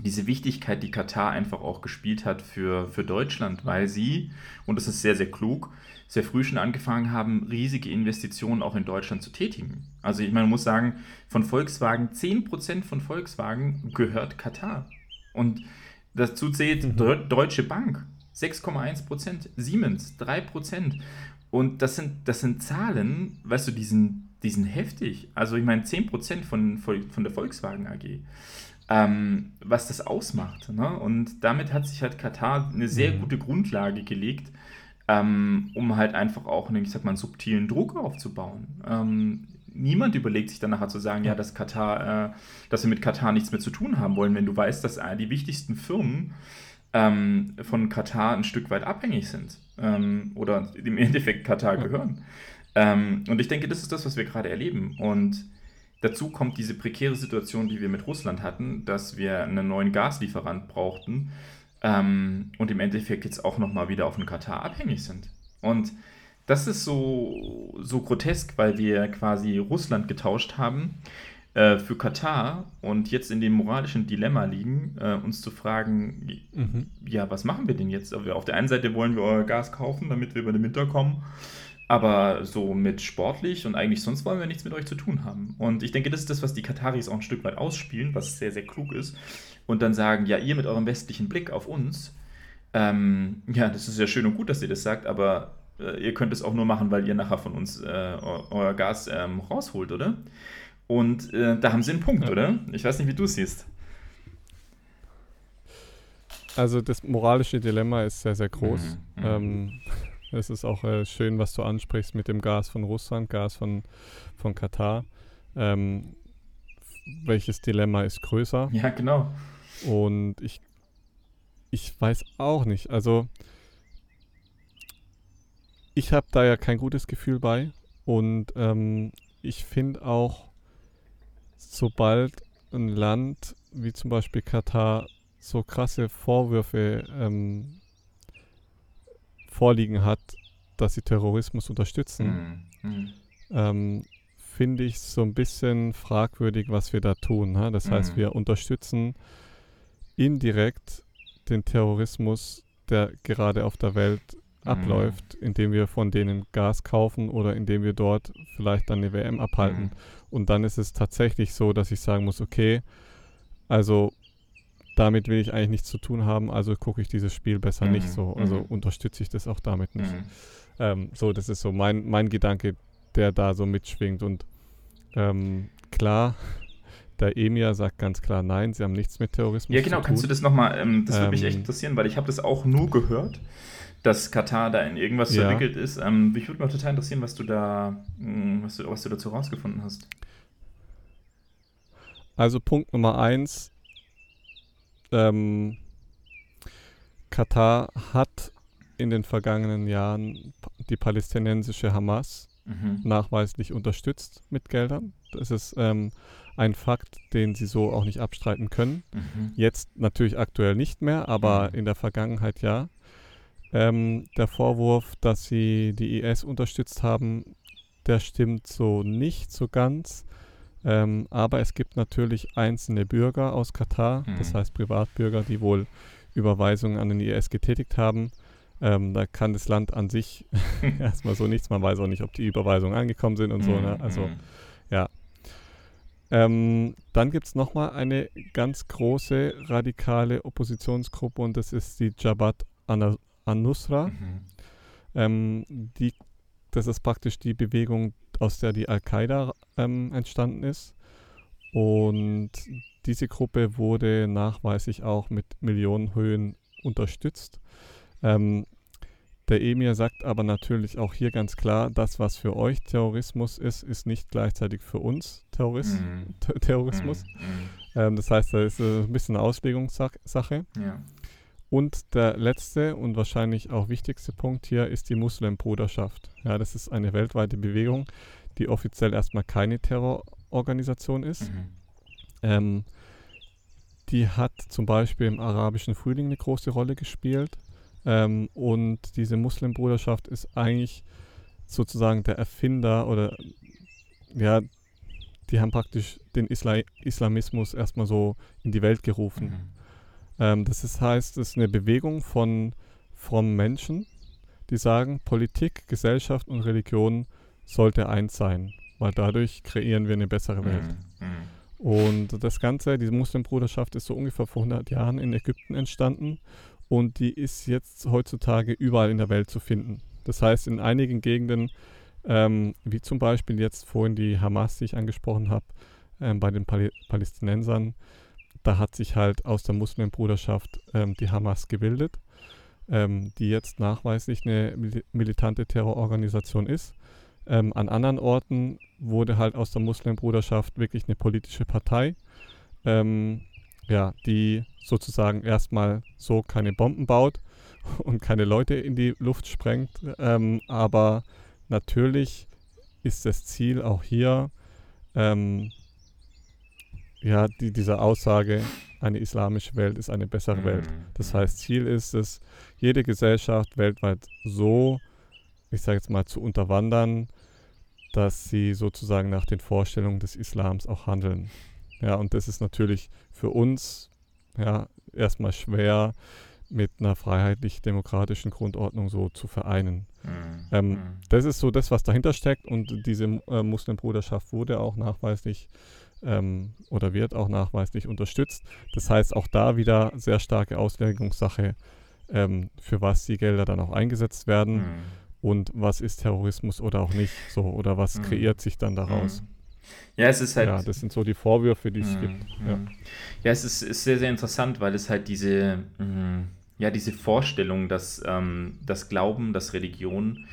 diese Wichtigkeit, die Katar einfach auch gespielt hat für, für Deutschland, weil sie, und das ist sehr, sehr klug, sehr früh schon angefangen haben, riesige Investitionen auch in Deutschland zu tätigen. Also ich meine, man muss sagen, von Volkswagen, 10% von Volkswagen gehört Katar. Und dazu zählt Mhm. Deu- Deutsche Bank, 6,1%, Siemens, 3%. Und das sind, das sind Zahlen, weißt du, die sind, die sind heftig. Also ich meine, 10% von, von der Volkswagen AG ähm, was das ausmacht. Ne? Und damit hat sich halt Katar eine sehr Mhm. gute Grundlage gelegt, ähm, um halt einfach auch einen, ich sag mal, einen subtilen Druck aufzubauen. Ähm, niemand überlegt sich dann nachher zu sagen, ja, dass Katar, äh, dass wir mit Katar nichts mehr zu tun haben wollen, wenn du weißt, dass äh, die wichtigsten Firmen ähm, von Katar ein Stück weit abhängig sind ähm, oder im Endeffekt Katar gehören. Ähm, und ich denke, das ist das, was wir gerade erleben. Und dazu kommt diese prekäre Situation, die wir mit Russland hatten, dass wir einen neuen Gaslieferant brauchten ähm, und im Endeffekt jetzt auch nochmal wieder auf den Katar abhängig sind. Und das ist so, so grotesk, weil wir quasi Russland getauscht haben äh, für Katar und jetzt in dem moralischen Dilemma liegen, äh, uns zu fragen, Mhm. ja, was machen wir denn jetzt? Aber Auf der einen Seite wollen wir euer Gas kaufen, damit wir über den Winter kommen. Aber so mit sportlich und eigentlich sonst wollen wir nichts mit euch zu tun haben. Und ich denke, das ist das, was die Kataris auch ein Stück weit ausspielen, was sehr, sehr klug ist. Und dann sagen, ja, ihr mit eurem westlichen Blick auf uns, ähm, ja, das ist ja schön und gut, dass ihr das sagt, aber äh, ihr könnt es auch nur machen, weil ihr nachher von uns äh, eu- euer Gas ähm, rausholt, oder? Und äh, da haben sie einen Punkt, Ja. oder? Ich weiß nicht, wie du es siehst. Also das moralische Dilemma ist sehr, sehr groß. Mhm, mhm. Ähm, es ist auch äh, schön, was du ansprichst mit dem Gas von Russland, Gas von, von Katar. Ähm, welches Dilemma ist größer? Ja, genau. Und ich, ich weiß auch nicht. Also ich habe da ja kein gutes Gefühl bei. Und ähm, ich finde auch, sobald ein Land wie zum Beispiel Katar so krasse Vorwürfe ähm, vorliegen hat, dass sie Terrorismus unterstützen, Mhm. Mhm. ähm, finde ich so ein bisschen fragwürdig, was wir da tun. Ha? Das heißt, Mhm. wir unterstützen indirekt den Terrorismus, der gerade auf der Welt Mhm. abläuft, indem wir von denen Gas kaufen oder indem wir dort vielleicht dann eine WM abhalten. Und dann ist es tatsächlich so, dass ich sagen muss, okay, also damit will ich eigentlich nichts zu tun haben, also gucke ich dieses Spiel besser Mhm, nicht so. Also mhm. unterstütze ich das auch damit nicht. Mhm. Ähm, so, das ist so mein, mein Gedanke, der da so mitschwingt. Und ähm, klar, der Emir sagt ganz klar, nein, sie haben nichts mit Terrorismus Ja, genau, zu kannst du tun. das nochmal, ähm, das würde mich echt Ähm, interessieren, weil ich habe das auch nur gehört, dass Katar da in irgendwas Ja. verwickelt ist. Ähm, mich würde mal total interessieren, was du da, mh, was du, was du dazu rausgefunden hast. Also Punkt Nummer eins, ähm, Katar hat in den vergangenen Jahren die palästinensische Hamas Mhm. nachweislich unterstützt mit Geldern. Das ist ähm, ein Fakt, den sie so auch nicht abstreiten können. Mhm. Jetzt natürlich aktuell nicht mehr, aber Mhm. in der Vergangenheit ja. Ähm, der Vorwurf, dass sie die IS unterstützt haben, der stimmt so nicht so ganz. Ähm, aber es gibt natürlich einzelne Bürger aus Katar, das Mhm. heißt Privatbürger, die wohl Überweisungen an den IS getätigt haben. Ähm, da kann das Land an sich erstmal so nichts. Man weiß auch nicht, ob die Überweisungen angekommen sind und so. Ne? Mhm, Also mhm. ja. Ähm, dann gibt es nochmal eine ganz große radikale Oppositionsgruppe und das ist die Jabhat an-Nusra. Mhm. Ähm, die, das ist praktisch die Bewegung, aus der die Al-Qaida ähm, entstanden ist. Und diese Gruppe wurde nachweislich auch mit Millionenhöhen unterstützt. Ähm, der Emir sagt aber natürlich auch hier ganz klar, das, was für euch Terrorismus ist, ist nicht gleichzeitig für uns Terroris Mhm. Ter Terrorismus. Mhm. Ähm, das heißt, da ist äh, ein bisschen eine Auslegungssache. Mhm. Ja. Und der letzte und wahrscheinlich auch wichtigste Punkt hier ist die Muslimbruderschaft. Ja, das ist eine weltweite Bewegung, die offiziell erstmal keine Terrororganisation ist. Mhm. Ähm, die hat zum Beispiel im arabischen Frühling eine große Rolle gespielt. Ähm, und diese Muslimbruderschaft ist eigentlich sozusagen der Erfinder oder ja, die haben praktisch den Isla Islamismus erstmal so in die Welt gerufen. Mhm. Ähm, das ist, heißt, es ist eine Bewegung von frommen Menschen, die sagen, Politik, Gesellschaft und Religion sollte eins sein, weil dadurch kreieren wir eine bessere Welt. Mhm. Mhm. Und das Ganze, diese Muslimbruderschaft ist so ungefähr vor 100 Jahren in Ägypten entstanden und die ist jetzt heutzutage überall in der Welt zu finden. Das heißt, in einigen Gegenden, ähm, wie zum Beispiel jetzt vorhin die Hamas, die ich angesprochen habe, ähm, bei den Pal Palästinensern, da hat sich halt aus der Muslimbruderschaft ähm, die Hamas gebildet, ähm, die jetzt nachweislich eine mil militante Terrororganisation ist. Ähm, an anderen Orten wurde halt aus der Muslimbruderschaft wirklich eine politische Partei, ähm, ja, die sozusagen erstmal so keine Bomben baut und keine Leute in die Luft sprengt. Ähm, aber natürlich ist das Ziel auch hier, ähm, ja, die, diese Aussage, eine islamische Welt ist eine bessere Welt. Mhm. Das heißt, Ziel ist es, jede Gesellschaft weltweit so, ich sage jetzt mal, zu unterwandern, dass sie sozusagen nach den Vorstellungen des Islams auch handeln. Ja, und das ist natürlich für uns ja erstmal schwer mit einer freiheitlich-demokratischen Grundordnung so zu vereinen. Mhm. Ähm, Mhm. Das ist so das, was dahinter steckt und diese äh, Muslimbruderschaft wurde auch nachweislich ähm, oder wird auch nachweislich unterstützt. Das heißt auch da wieder sehr starke Auslegungssache, ähm, für was die Gelder dann auch eingesetzt werden Mhm. und was ist Terrorismus oder auch nicht so oder was Mhm. kreiert sich dann daraus. Ja, es ist halt. Ja, das sind so die Vorwürfe, die es Mhm, gibt. Ja. mhm. Ja, es ist, ist sehr, sehr interessant, weil es halt diese, mhm, ja, diese Vorstellung, dass ähm, das Glauben, dass Religion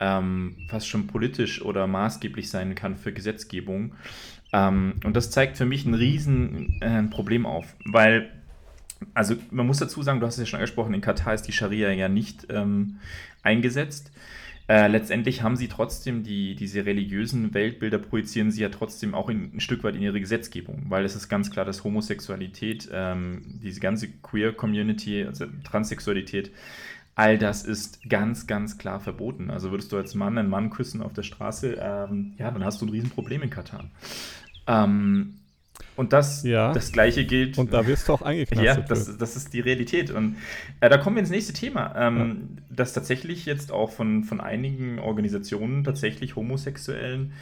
ähm, fast schon politisch oder maßgeblich sein kann für Gesetzgebung. Ähm, und das zeigt für mich ein riesen äh, Problem auf, weil, also man muss dazu sagen, du hast es ja schon angesprochen, in Katar ist die Scharia ja nicht ähm, eingesetzt. Äh, letztendlich haben sie trotzdem die, diese religiösen Weltbilder, projizieren sie ja trotzdem auch in, ein Stück weit in ihre Gesetzgebung, weil es ist ganz klar, dass Homosexualität, ähm, diese ganze Queer-Community, also Transsexualität, all das ist ganz, ganz klar verboten. Also würdest du als Mann einen Mann küssen auf der Straße, ähm, ja, dann hast du ein Riesenproblem in Katar. Ähm, und das, Ja. das Gleiche gilt. Und da wirst du auch Ja, eingeknastet. das, das ist die Realität. Und äh, da kommen wir ins nächste Thema, ähm, das tatsächlich jetzt auch von, von einigen Organisationen tatsächlich Homosexuellen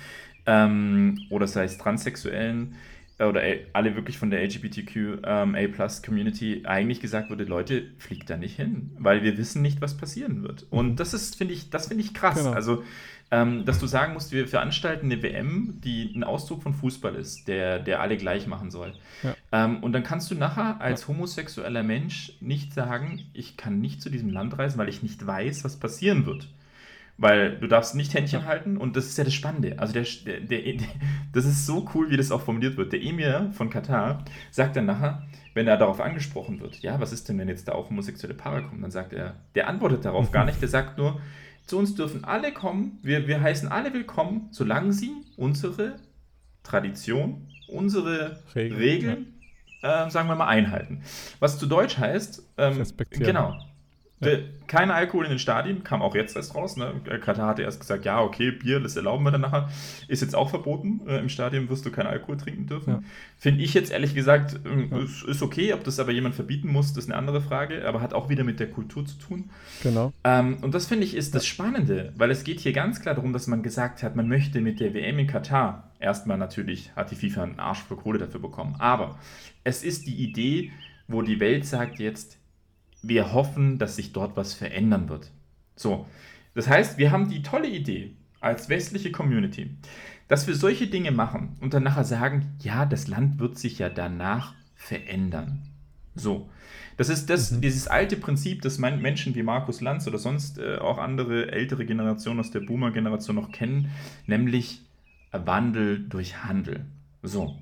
ähm, oder sei es Transsexuellen äh, oder äh, alle wirklich von der LGBTQ-A-Plus-Community eigentlich gesagt wurde, Leute, fliegt da nicht hin, weil wir wissen nicht, was passieren wird. Und das ist, finde ich, das finde ich krass. Genau. Also, ähm, dass du sagen musst, wir veranstalten eine WM, die ein Ausdruck von Fußball ist, der, der alle gleich machen soll. Ja. Ähm, und dann kannst du nachher als homosexueller Mensch nicht sagen, ich kann nicht zu diesem Land reisen, weil ich nicht weiß, was passieren wird. Weil du darfst nicht Händchen halten und das ist ja das Spannende. Also der, der, der, das ist so cool, wie das auch formuliert wird. Der Emir von Katar sagt dann nachher, wenn er darauf angesprochen wird, ja, was ist denn, wenn jetzt da auch homosexuelle Paare kommen? Dann sagt er, der antwortet darauf gar nicht, der sagt nur, zu uns dürfen alle kommen, wir, wir heißen alle willkommen, solange sie unsere Tradition, unsere Regeln, Regeln, äh, sagen wir mal, einhalten. Was zu Deutsch heißt, ähm, genau, Ja. Kein Alkohol in den Stadien, kam auch jetzt erst raus. Ne? Katar hatte erst gesagt, ja, okay, Bier, das erlauben wir dann nachher. Ist jetzt auch verboten. Äh, Im Stadion wirst du keinen Alkohol trinken dürfen. Ja. Finde ich jetzt ehrlich gesagt, äh, ja. ist, ist, okay. Ob das aber jemand verbieten muss, das ist eine andere Frage. Aber hat auch wieder mit der Kultur zu tun. Genau. Ähm, und das finde ich ist das Spannende, weil es geht hier ganz klar darum, dass man gesagt hat, man möchte mit der WM in Katar, erstmal natürlich hat die FIFA einen Arsch für Kohle dafür bekommen. Aber es ist die Idee, wo die Welt sagt jetzt, wir hoffen, dass sich dort was verändern wird. So, das heißt, wir haben die tolle Idee als westliche Community, dass wir solche Dinge machen und dann nachher sagen, ja, das Land wird sich ja danach verändern. So, das ist das, mhm. dieses alte Prinzip, das Menschen wie Markus Lanz oder sonst äh, auch andere ältere Generationen aus der Boomer-Generation noch kennen, nämlich Wandel durch Handel. So.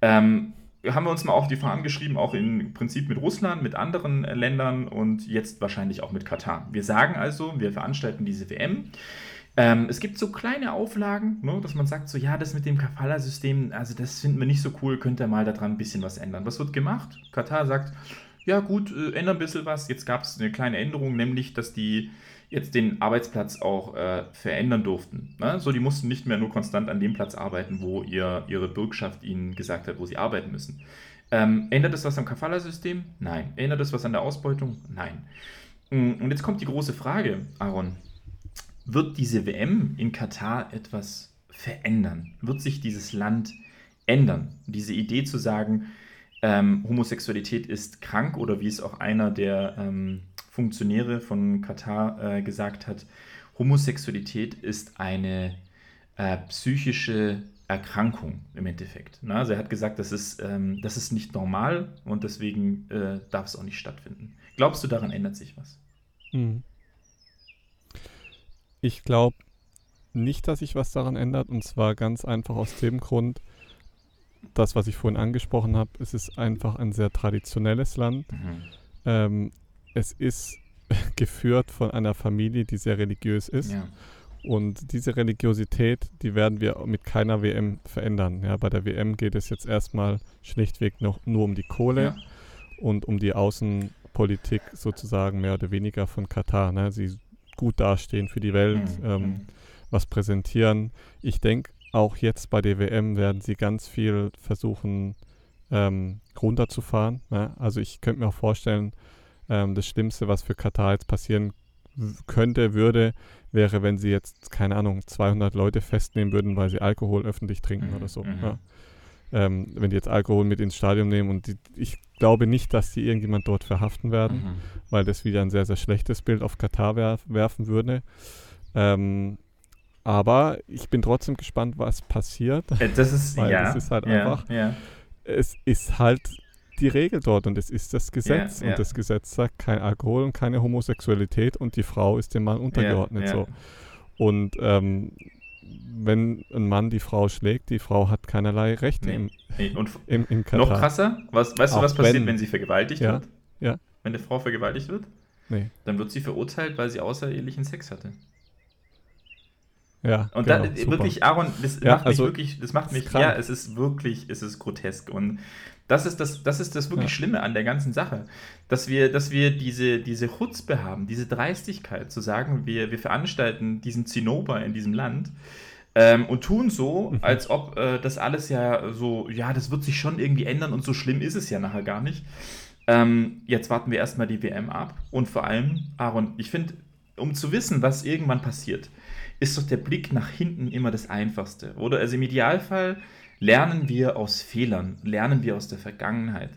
Ähm, haben wir uns mal auf die Fahnen geschrieben, auch im Prinzip mit Russland, mit anderen äh, Ländern und jetzt wahrscheinlich auch mit Katar. Wir sagen also, wir veranstalten diese WM. Ähm, es gibt so kleine Auflagen, ne, dass man sagt, so ja, das mit dem Kafala-System, also das finden wir nicht so cool, könnt ihr mal daran ein bisschen was ändern. Was wird gemacht? Katar sagt, ja gut, äh, ändern ein bisschen was. Jetzt gab es eine kleine Änderung, nämlich, dass die jetzt den Arbeitsplatz auch äh, verändern durften. Ne? So, die mussten nicht mehr nur konstant an dem Platz arbeiten, wo ihr, ihre Bürgschaft ihnen gesagt hat, wo sie arbeiten müssen. Ähm, ändert das was am Kafala-System? Nein. Ändert das was an der Ausbeutung? Nein. Mm, und jetzt kommt die große Frage, Aaron. Wird diese WM in Katar etwas verändern? Wird sich dieses Land ändern? Diese Idee zu sagen, ähm, Homosexualität ist krank oder wie es auch einer der ähm, Funktionäre von Katar äh, gesagt hat, Homosexualität ist eine äh, psychische Erkrankung im Endeffekt. Na, also er hat gesagt, das ist, ähm, das ist nicht normal und deswegen äh, darf es auch nicht stattfinden. Glaubst du, daran ändert sich was? Hm. Ich glaube nicht, dass sich was daran ändert und zwar ganz einfach aus dem Grund, das, was ich vorhin angesprochen habe, es ist einfach ein sehr traditionelles Land. Mhm. Ähm, es ist geführt von einer Familie, die sehr religiös ist. Ja. Und diese Religiosität, die werden wir mit keiner WM verändern. Ja, bei der WM geht es jetzt erstmal schlichtweg noch nur um die Kohle ja. und um die Außenpolitik sozusagen mehr oder weniger von Katar. Ne? Sie gut dastehen für die Welt, mhm. ähm, mhm. was präsentieren. Ich denke, auch jetzt bei der WM werden sie ganz viel versuchen ähm, runterzufahren. Ne? Also ich könnte mir auch vorstellen, ähm, das Schlimmste, was für Katar jetzt passieren könnte, würde, wäre, wenn sie jetzt, keine Ahnung, 200 Leute festnehmen würden, weil sie Alkohol öffentlich trinken mhm, oder so. Mhm. Ja. Ähm, wenn die jetzt Alkohol mit ins Stadion nehmen und die, ich glaube nicht, dass die irgendjemand dort verhaften werden, mhm. weil das wieder ein sehr, sehr schlechtes Bild auf Katar werf, werfen würde. Ähm, aber ich bin trotzdem gespannt, was passiert. Äh, das ist, weil ja. Das ist halt ja, einfach, ja. es ist halt die Regel dort und es ist das Gesetz. Ja, und das Gesetz sagt kein Alkohol und keine Homosexualität und die Frau ist dem Mann untergeordnet. So. Und ähm, wenn ein Mann die Frau schlägt, die Frau hat keinerlei Rechte nee. im, nee. Und im, im Noch krasser, was, weißt Auch du, was passiert, wenn, wenn sie vergewaltigt ja, wird? Ja. Wenn eine Frau vergewaltigt wird? Nee. Dann wird sie verurteilt, weil sie außerehelichen Sex hatte. Ja. Und genau, da wirklich, Aaron, das ja, macht also, mich wirklich, das macht mich, ja, es ist wirklich, es ist grotesk. Und das ist das, das ist das wirklich ja. Schlimme an der ganzen Sache, dass wir, dass wir diese, diese Chutzpe haben, diese Dreistigkeit, zu sagen, wir, wir veranstalten diesen Zinnober in diesem Land ähm, und tun so, mhm. als ob äh, das alles ja so, ja, das wird sich schon irgendwie ändern und so schlimm ist es ja nachher gar nicht. Ähm, jetzt warten wir erstmal die WM ab und vor allem, Aaron, ich finde, um zu wissen, was irgendwann passiert, ist doch der Blick nach hinten immer das Einfachste, oder? Also im Idealfall lernen wir aus Fehlern, lernen wir aus der Vergangenheit.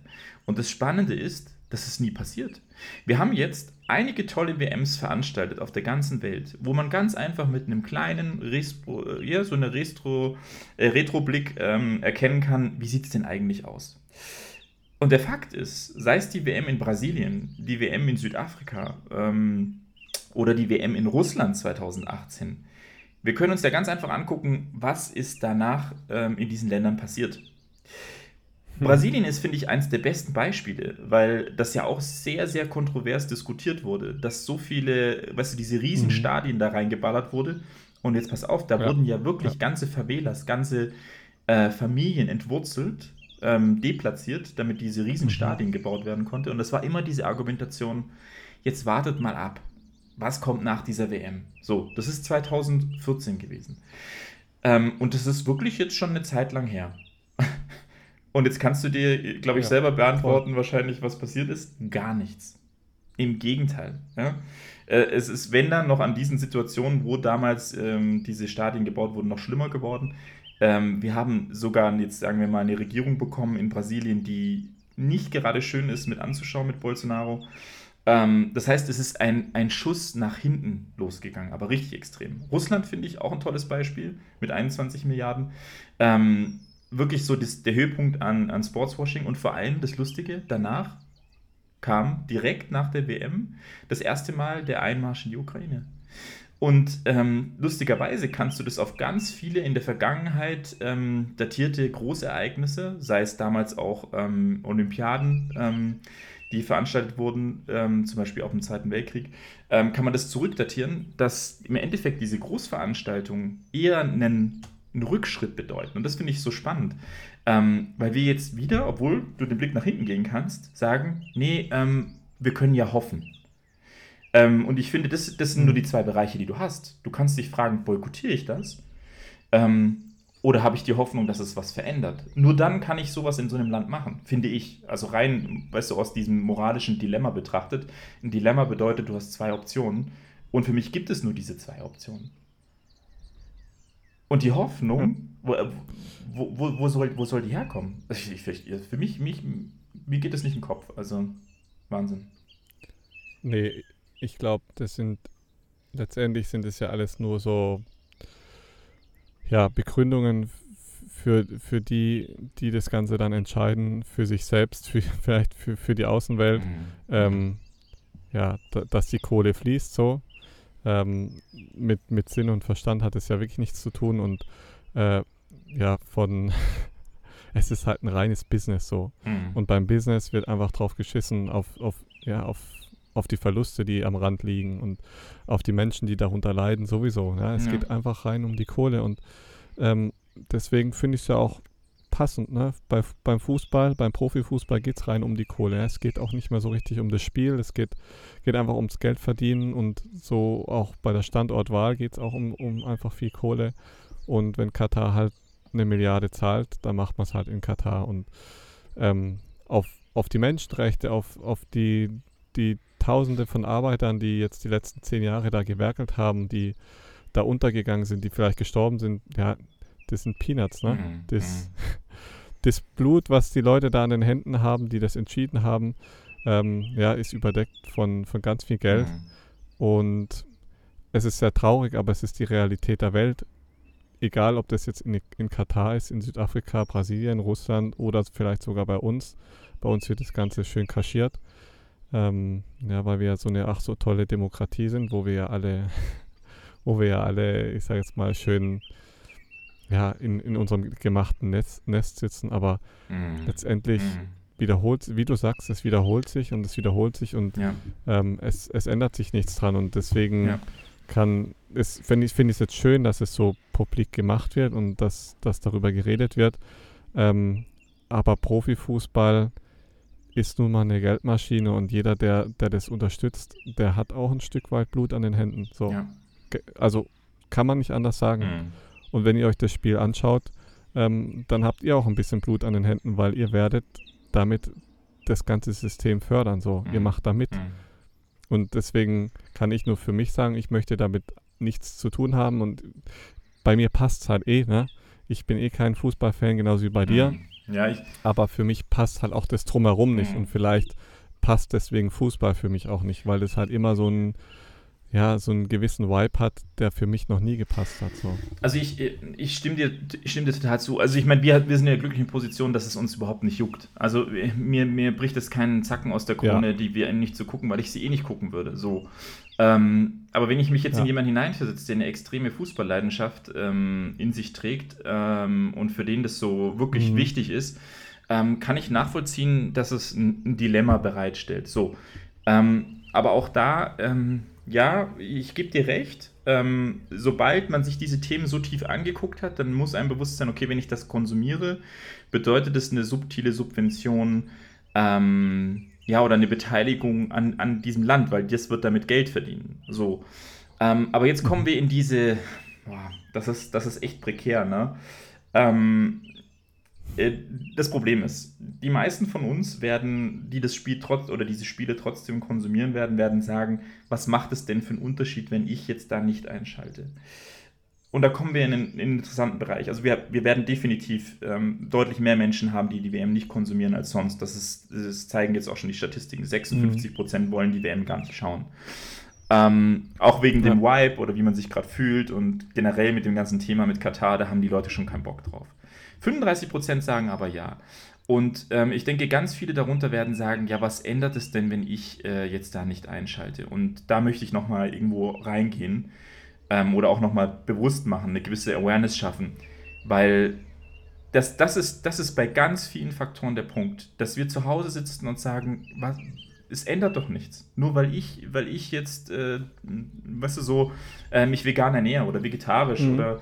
Und das Spannende ist, dass es nie passiert. Wir haben jetzt einige tolle WMs veranstaltet auf der ganzen Welt, wo man ganz einfach mit einem kleinen Restro, ja, so eine Retro, äh, Retroblick ähm, erkennen kann, wie sieht es denn eigentlich aus. Und der Fakt ist, sei es die WM in Brasilien, die WM in Südafrika ähm, oder die WM in Russland 2018, wir können uns ja ganz einfach angucken, was ist danach ähm, in diesen Ländern passiert. Hm. Brasilien ist, finde ich, eines der besten Beispiele, weil das ja auch sehr, sehr kontrovers diskutiert wurde, dass so viele, weißt du, diese Riesenstadien mhm. da reingeballert wurde. Und jetzt pass auf, da ja. wurden ja wirklich ja. ganze Favelas, ganze äh, Familien entwurzelt, ähm, deplatziert, damit diese Riesenstadien mhm. gebaut werden konnte. Und das war immer diese Argumentation, jetzt wartet mal ab, was kommt nach dieser WM? So, das ist 2014 gewesen. Ähm, und das ist wirklich jetzt schon eine Zeit lang her. und jetzt kannst du dir, glaube ich, ja, selber beantworten, voll. wahrscheinlich, was passiert ist. Gar nichts. Im Gegenteil. Ja? Äh, es ist, wenn dann, noch an diesen Situationen, wo damals ähm, diese Stadien gebaut wurden, noch schlimmer geworden. Ähm, wir haben sogar jetzt, sagen wir mal, eine Regierung bekommen in Brasilien, die nicht gerade schön ist mit anzuschauen mit Bolsonaro. Ähm, das heißt, es ist ein, ein Schuss nach hinten losgegangen, aber richtig extrem. Russland finde ich auch ein tolles Beispiel mit 21 Milliarden. Ähm, wirklich so das, der Höhepunkt an, an Sportswashing und vor allem das Lustige, danach kam direkt nach der WM das erste Mal der Einmarsch in die Ukraine. Und ähm, lustigerweise kannst du das auf ganz viele in der Vergangenheit ähm, datierte Großereignisse, sei es damals auch ähm, Olympiaden, ähm, die veranstaltet wurden, ähm, zum Beispiel auch im Zweiten Weltkrieg, ähm, kann man das zurückdatieren, dass im Endeffekt diese Großveranstaltungen eher einen, einen Rückschritt bedeuten. Und das finde ich so spannend, ähm, weil wir jetzt wieder, obwohl du den Blick nach hinten gehen kannst, sagen, nee, ähm, wir können ja hoffen. Ähm, und ich finde, das, das sind nur die zwei Bereiche, die du hast. Du kannst dich fragen, boykottiere ich das? Ähm, oder habe ich die Hoffnung, dass es was verändert? Nur dann kann ich sowas in so einem Land machen, finde ich. Also rein, weißt du, aus diesem moralischen Dilemma betrachtet. Ein Dilemma bedeutet, du hast zwei Optionen. Und für mich gibt es nur diese zwei Optionen. Und die Hoffnung, ja. wo, wo, wo, soll, wo soll die herkommen? Ich, ich, für mich, mich, mir geht das nicht im Kopf. Also, Wahnsinn. Nee, ich glaube, das sind, letztendlich sind es ja alles nur so ja, Begründungen für, für die, die das Ganze dann entscheiden, für sich selbst, für, vielleicht für, für die Außenwelt, mhm. ähm, ja, dass die Kohle fließt so. Ähm, mit, mit Sinn und Verstand hat es ja wirklich nichts zu tun und äh, ja, von es ist halt ein reines Business so. Mhm. Und beim Business wird einfach drauf geschissen, auf, auf, ja, auf, auf die Verluste, die am Rand liegen und auf die Menschen, die darunter leiden, sowieso. Ja. Es ja. geht einfach rein um die Kohle und ähm, deswegen finde ich es ja auch passend. Ne? Bei, beim Fußball, beim Profifußball geht es rein um die Kohle. Ja. Es geht auch nicht mehr so richtig um das Spiel. Es geht, geht einfach ums Geld verdienen und so auch bei der Standortwahl geht es auch um, um einfach viel Kohle. Und wenn Katar halt eine Milliarde zahlt, dann macht man es halt in Katar. Und ähm, auf, auf die Menschenrechte, auf, auf die, die Tausende von Arbeitern, die jetzt die letzten zehn Jahre da gewerkelt haben, die da untergegangen sind, die vielleicht gestorben sind, ja, das sind Peanuts, ne? Mhm. Das, mhm. das Blut, was die Leute da an den Händen haben, die das entschieden haben, ähm, ja, ist überdeckt von, von ganz viel Geld. Mhm. Und es ist sehr traurig, aber es ist die Realität der Welt. Egal, ob das jetzt in, in Katar ist, in Südafrika, Brasilien, Russland oder vielleicht sogar bei uns. Bei uns wird das Ganze schön kaschiert. Ähm, ja, weil wir ja so eine ach so tolle Demokratie sind, wo wir ja alle, wo wir ja alle, ich sage jetzt mal, schön ja, in, in unserem gemachten Netz, Nest sitzen, aber mm. letztendlich mm. wiederholt, wie du sagst, es wiederholt sich und es wiederholt sich und ja. ähm, es, es ändert sich nichts dran und deswegen ja. kann es, finde ich, finde ich es jetzt schön, dass es so publik gemacht wird und dass, dass darüber geredet wird. Ähm, aber Profifußball ist nun mal eine Geldmaschine und jeder, der, der das unterstützt, der hat auch ein Stück weit Blut an den Händen. So. Ja. Also kann man nicht anders sagen. Mhm. Und wenn ihr euch das Spiel anschaut, ähm, dann habt ihr auch ein bisschen Blut an den Händen, weil ihr werdet damit das ganze System fördern. So, mhm. ihr macht da mit. Mhm. Und deswegen kann ich nur für mich sagen, ich möchte damit nichts zu tun haben und bei mir passt es halt eh, ne? Ich bin eh kein Fußballfan, genauso wie bei dir. Ja, ich. Aber für mich passt halt auch das Drumherum nicht. Mhm. Und vielleicht passt deswegen Fußball für mich auch nicht, weil das halt immer so ein ja, so einen gewissen Vibe hat, der für mich noch nie gepasst hat. So. Also ich, ich, stimme dir, ich stimme dir total zu. Also ich meine, wir, wir sind in der glücklichen Position, dass es uns überhaupt nicht juckt. Also mir, mir bricht es keinen Zacken aus der Krone, ja. die wir nicht zu gucken, weil ich sie eh nicht gucken würde. So. Ähm, aber wenn ich mich jetzt ja. in jemanden hineinversetze, der eine extreme Fußballleidenschaft ähm, in sich trägt ähm, und für den das so wirklich mhm. wichtig ist, ähm, kann ich nachvollziehen, dass es ein, Dilemma bereitstellt. So. Ähm, aber auch da, ähm, ja, ich gebe dir recht. sobald man sich diese Themen so tief angeguckt hat, dann muss einem bewusst sein, okay, wenn ich das konsumiere, bedeutet das eine subtile Subvention, ja, oder eine Beteiligung an, an diesem Land, weil das wird damit Geld verdienen. So. Ähm, aber jetzt kommen wir in diese, boah, das ist, das ist echt prekär, ne? Ähm, äh, das Problem ist, die meisten von uns werden, die das Spiel trotz oder diese Spiele trotzdem konsumieren werden, werden sagen, was macht es denn für einen Unterschied, wenn ich jetzt da nicht einschalte? Und da kommen wir in einen, in einen interessanten Bereich. Also wir, wir werden definitiv ähm, deutlich mehr Menschen haben, die die WM nicht konsumieren als sonst. Das, ist, das zeigen jetzt auch schon die Statistiken. 56 Prozent mhm. wollen die WM gar nicht schauen. Ähm, auch wegen ja. dem Vibe oder wie man sich gerade fühlt und generell mit dem ganzen Thema mit Katar, da haben die Leute schon keinen Bock drauf. 35% sagen aber ja. Und ähm, ich denke, ganz viele darunter werden sagen, ja, was ändert es denn, wenn ich äh, jetzt da nicht einschalte? Und da möchte ich nochmal irgendwo reingehen ähm, oder auch nochmal bewusst machen, eine gewisse Awareness schaffen, weil das, das, ist, das ist bei ganz vielen Faktoren der Punkt, dass wir zu Hause sitzen und sagen, was, es ändert doch nichts. Nur weil ich, weil ich jetzt, äh, weißt du, so äh, mich vegan ernähre oder vegetarisch mhm. oder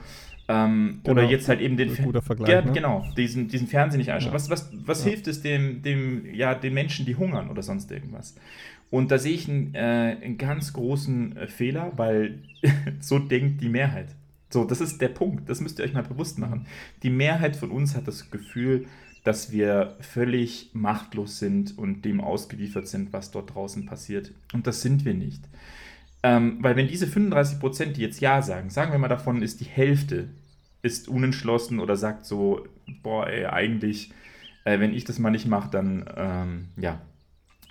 ähm, genau. Oder jetzt halt eben den Guter Vergleich, ja, ne? genau, diesen, diesen Fernsehen nicht anschauen. Ja. Was, was, was ja. hilft es dem, dem, ja, den Menschen, die hungern oder sonst irgendwas? Und da sehe ich einen, äh, einen ganz großen äh, Fehler, weil so denkt die Mehrheit. So, das ist der Punkt. Das müsst ihr euch mal bewusst machen. Die Mehrheit von uns hat das Gefühl, dass wir völlig machtlos sind und dem ausgeliefert sind, was dort draußen passiert. Und das sind wir nicht. Ähm, weil wenn diese 35 Prozent, die jetzt Ja sagen, sagen wir mal davon ist die Hälfte ist unentschlossen oder sagt so, boah, ey, eigentlich, äh, wenn ich das mal nicht mache, dann, ähm, ja.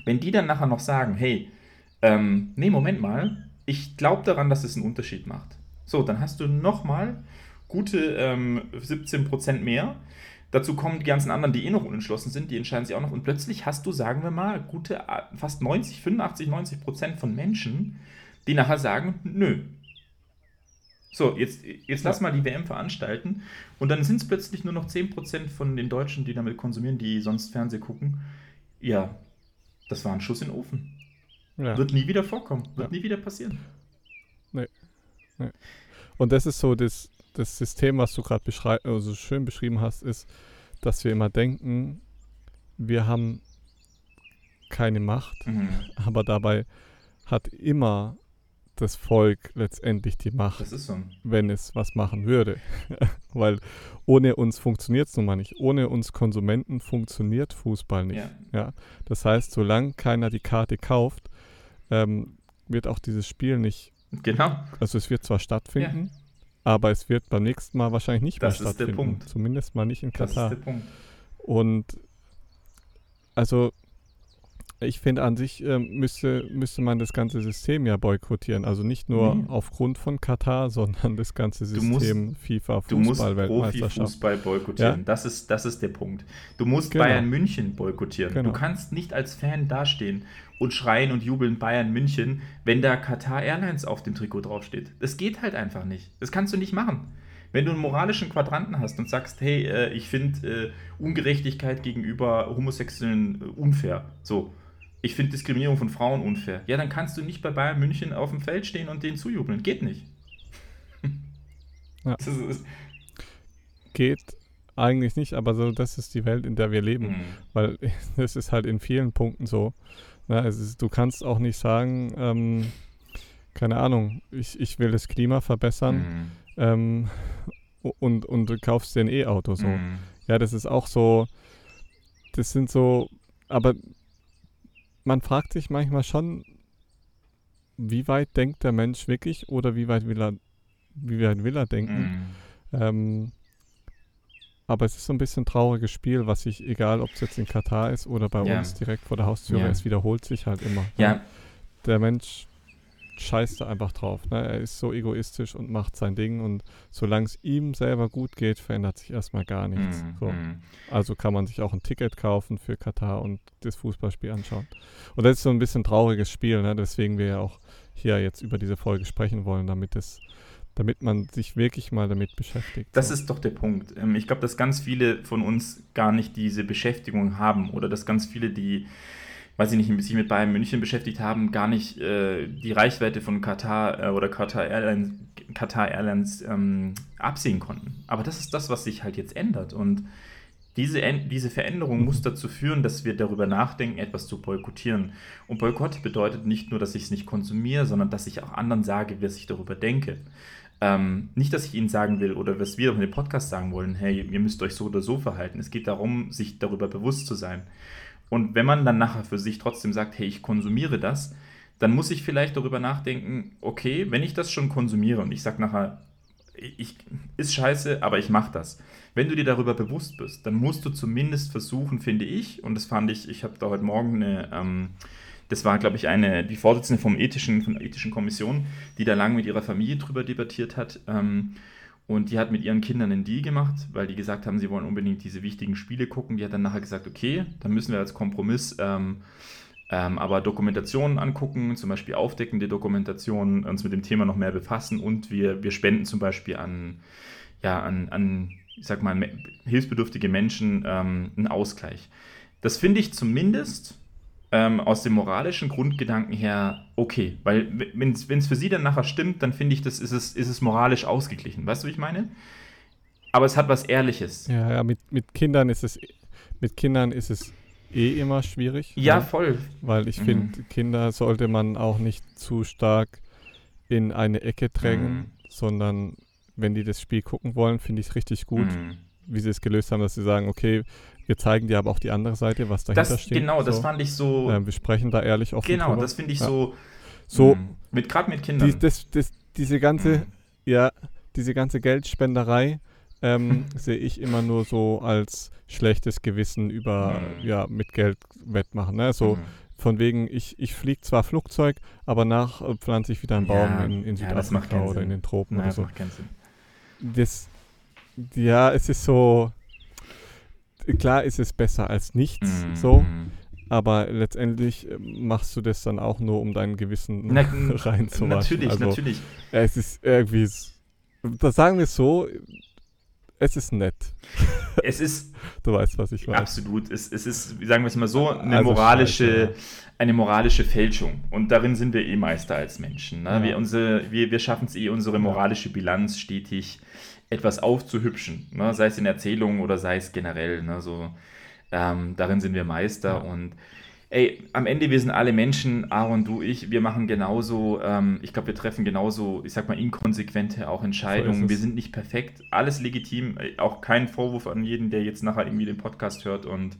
Wenn die dann nachher noch sagen, hey, ähm, nee, Moment mal, ich glaube daran, dass es einen Unterschied macht. So, dann hast du nochmal gute ähm, 17 Prozent mehr. Dazu kommen die ganzen anderen, die eh noch unentschlossen sind, die entscheiden sich auch noch. Und plötzlich hast du, sagen wir mal, gute fast 90, 85, 90 Prozent von Menschen, die nachher sagen, nö. So, jetzt, jetzt lass mal die WM veranstalten und dann sind es plötzlich nur noch 10% von den Deutschen, die damit konsumieren, die sonst Fernsehen gucken. Ja, das war ein Schuss in den Ofen. Ja. Wird nie wieder vorkommen, wird ja. nie wieder passieren. Nee. nee. Und das ist so das, das System, was du gerade also schön beschrieben hast, ist, dass wir immer denken, wir haben keine Macht, mhm. aber dabei hat immer das Volk letztendlich die Macht, so. wenn es was machen würde. Weil ohne uns funktioniert es nun mal nicht. Ohne uns Konsumenten funktioniert Fußball nicht. Ja. ja? Das heißt, solange keiner die Karte kauft, ähm, wird auch dieses Spiel nicht. Genau. Also es wird zwar stattfinden, ja. aber es wird beim nächsten Mal wahrscheinlich nicht das mehr stattfinden. Das ist der Punkt. Zumindest mal nicht in Katar. Das ist der Punkt. Und also ich finde, an sich äh, müsste, müsste man das ganze System ja boykottieren. Also nicht nur nee. aufgrund von Katar, sondern das ganze System musst, FIFA Fußball-Weltmeisterschaft. Fußball boykottieren. Ja? Das, ist, das ist der Punkt. Du musst genau. Bayern München boykottieren. Genau. Du kannst nicht als Fan dastehen und schreien und jubeln Bayern München, wenn da Katar Airlines auf dem Trikot draufsteht. Das geht halt einfach nicht. Das kannst du nicht machen. Wenn du einen moralischen Quadranten hast und sagst, hey, äh, ich finde äh, Ungerechtigkeit gegenüber Homosexuellen äh, unfair, so, ich finde Diskriminierung von Frauen unfair. Ja, dann kannst du nicht bei Bayern München auf dem Feld stehen und denen zujubeln. Geht nicht. Ja. Geht eigentlich nicht, aber so, das ist die Welt, in der wir leben. Mhm. Weil es ist halt in vielen Punkten so. Na, ist, du kannst auch nicht sagen, ähm, keine Ahnung, ich, ich will das Klima verbessern mhm. ähm, und, und du kaufst dir ein E-Auto so. Mhm. Ja, das ist auch so, das sind so, aber man fragt sich manchmal schon, wie weit denkt der Mensch wirklich oder wie weit will er, wie weit will er denken. Mm. Ähm, aber es ist so ein bisschen ein trauriges Spiel, was sich, egal ob es jetzt in Katar ist oder bei ja. uns direkt vor der Haustür, ja. es wiederholt sich halt immer. Ja. Der Mensch scheißt da einfach drauf. Ne? Er ist so egoistisch und macht sein Ding und solange es ihm selber gut geht, verändert sich erstmal gar nichts. Mm, so. mm. Also kann man sich auch ein Ticket kaufen für Katar und das Fußballspiel anschauen. Und das ist so ein bisschen ein trauriges Spiel, ne? deswegen wir ja auch hier jetzt über diese Folge sprechen wollen, damit es damit man sich wirklich mal damit beschäftigt. Das so. ist doch der Punkt. Ähm, ich glaube, dass ganz viele von uns gar nicht diese Beschäftigung haben oder dass ganz viele, die weil sie nicht sich mit Bayern München beschäftigt haben, gar nicht äh, die Reichweite von Katar äh, oder Qatar Airlines, Qatar Airlines ähm, absehen konnten. Aber das ist das, was sich halt jetzt ändert. Und diese, diese Veränderung muss dazu führen, dass wir darüber nachdenken, etwas zu boykottieren. Und Boykott bedeutet nicht nur, dass ich es nicht konsumiere, sondern dass ich auch anderen sage, was ich darüber denke. Ähm, nicht, dass ich Ihnen sagen will oder was wir in dem Podcast sagen wollen, hey, ihr müsst euch so oder so verhalten. Es geht darum, sich darüber bewusst zu sein. Und wenn man dann nachher für sich trotzdem sagt, hey, ich konsumiere das, dann muss ich vielleicht darüber nachdenken, okay, wenn ich das schon konsumiere und ich sage nachher, ich, ist scheiße, aber ich mache das. Wenn du dir darüber bewusst bist, dann musst du zumindest versuchen, finde ich, und das fand ich, ich habe da heute Morgen eine, ähm, das war, glaube ich, eine, die Vorsitzende vom ethischen, von der ethischen Kommission, die da lange mit ihrer Familie drüber debattiert hat. Ähm, und die hat mit ihren Kindern einen Deal gemacht, weil die gesagt haben, sie wollen unbedingt diese wichtigen Spiele gucken. Die hat dann nachher gesagt, okay, dann müssen wir als Kompromiss ähm, ähm, aber Dokumentationen angucken, zum Beispiel aufdeckende Dokumentationen, uns mit dem Thema noch mehr befassen und wir, wir spenden zum Beispiel an, ja, an, an ich sag mal, hilfsbedürftige Menschen ähm, einen Ausgleich. Das finde ich zumindest ähm, aus dem moralischen Grundgedanken her okay, weil wenn es für sie dann nachher stimmt, dann finde ich, das ist es, ist es moralisch ausgeglichen. Weißt du, wie ich meine? Aber es hat was Ehrliches. Ja, ja, mit, mit Kindern ist es, mit Kindern ist es eh immer schwierig. Ja, ne? voll. Weil ich mhm. finde, Kinder sollte man auch nicht zu stark in eine Ecke drängen, mhm. sondern wenn die das Spiel gucken wollen, finde ich es richtig gut, mhm. wie sie es gelöst haben, dass sie sagen, okay, wir zeigen dir aber auch die andere Seite, was dahinter das, steht. Genau, so. das fand ich so. Äh, wir sprechen da ehrlich offen Genau, drüber. das finde ich ja. so. So, mm, mit gerade mit Kindern. Die, das, das, diese ganze, mhm. ja, diese ganze Geldspenderei ähm, sehe ich immer nur so als schlechtes Gewissen über, mhm. ja, mit Geld wettmachen. Ne? So, von wegen, ich, ich fliege zwar Flugzeug, aber nach äh, pflanze ich wieder einen Baum ja, in, in Südafrika ja, oder in den Tropen Nein, oder so. Das macht keinen Sinn. Das, ja, es ist so, klar ist es besser als nichts, mhm. so. Aber letztendlich äh, machst du das dann auch nur, um dein Gewissen Na, reinzuwaschen. Natürlich, also, natürlich. Es ist irgendwie, das sagen wir so, es ist nett. Es ist. du weißt, was ich meine. Absolut. Es, es ist, sagen wir es mal so, eine also moralische, Scheiße, eine moralische Fälschung. Und darin sind wir eh Meister als Menschen. Ne? Ja. Wir, unsere, wir, wir schaffen es eh, unsere moralische Bilanz stetig etwas aufzuhübschen, ne? sei es in Erzählungen oder sei es generell. Ne? So, ähm, darin sind wir Meister ja. und ey, am Ende, wir sind alle Menschen, Aaron, du, ich, wir machen genauso, ähm, ich glaube, wir treffen genauso, ich sag mal, inkonsequente auch Entscheidungen. So wir sind nicht perfekt, alles legitim, auch kein Vorwurf an jeden, der jetzt nachher irgendwie den Podcast hört und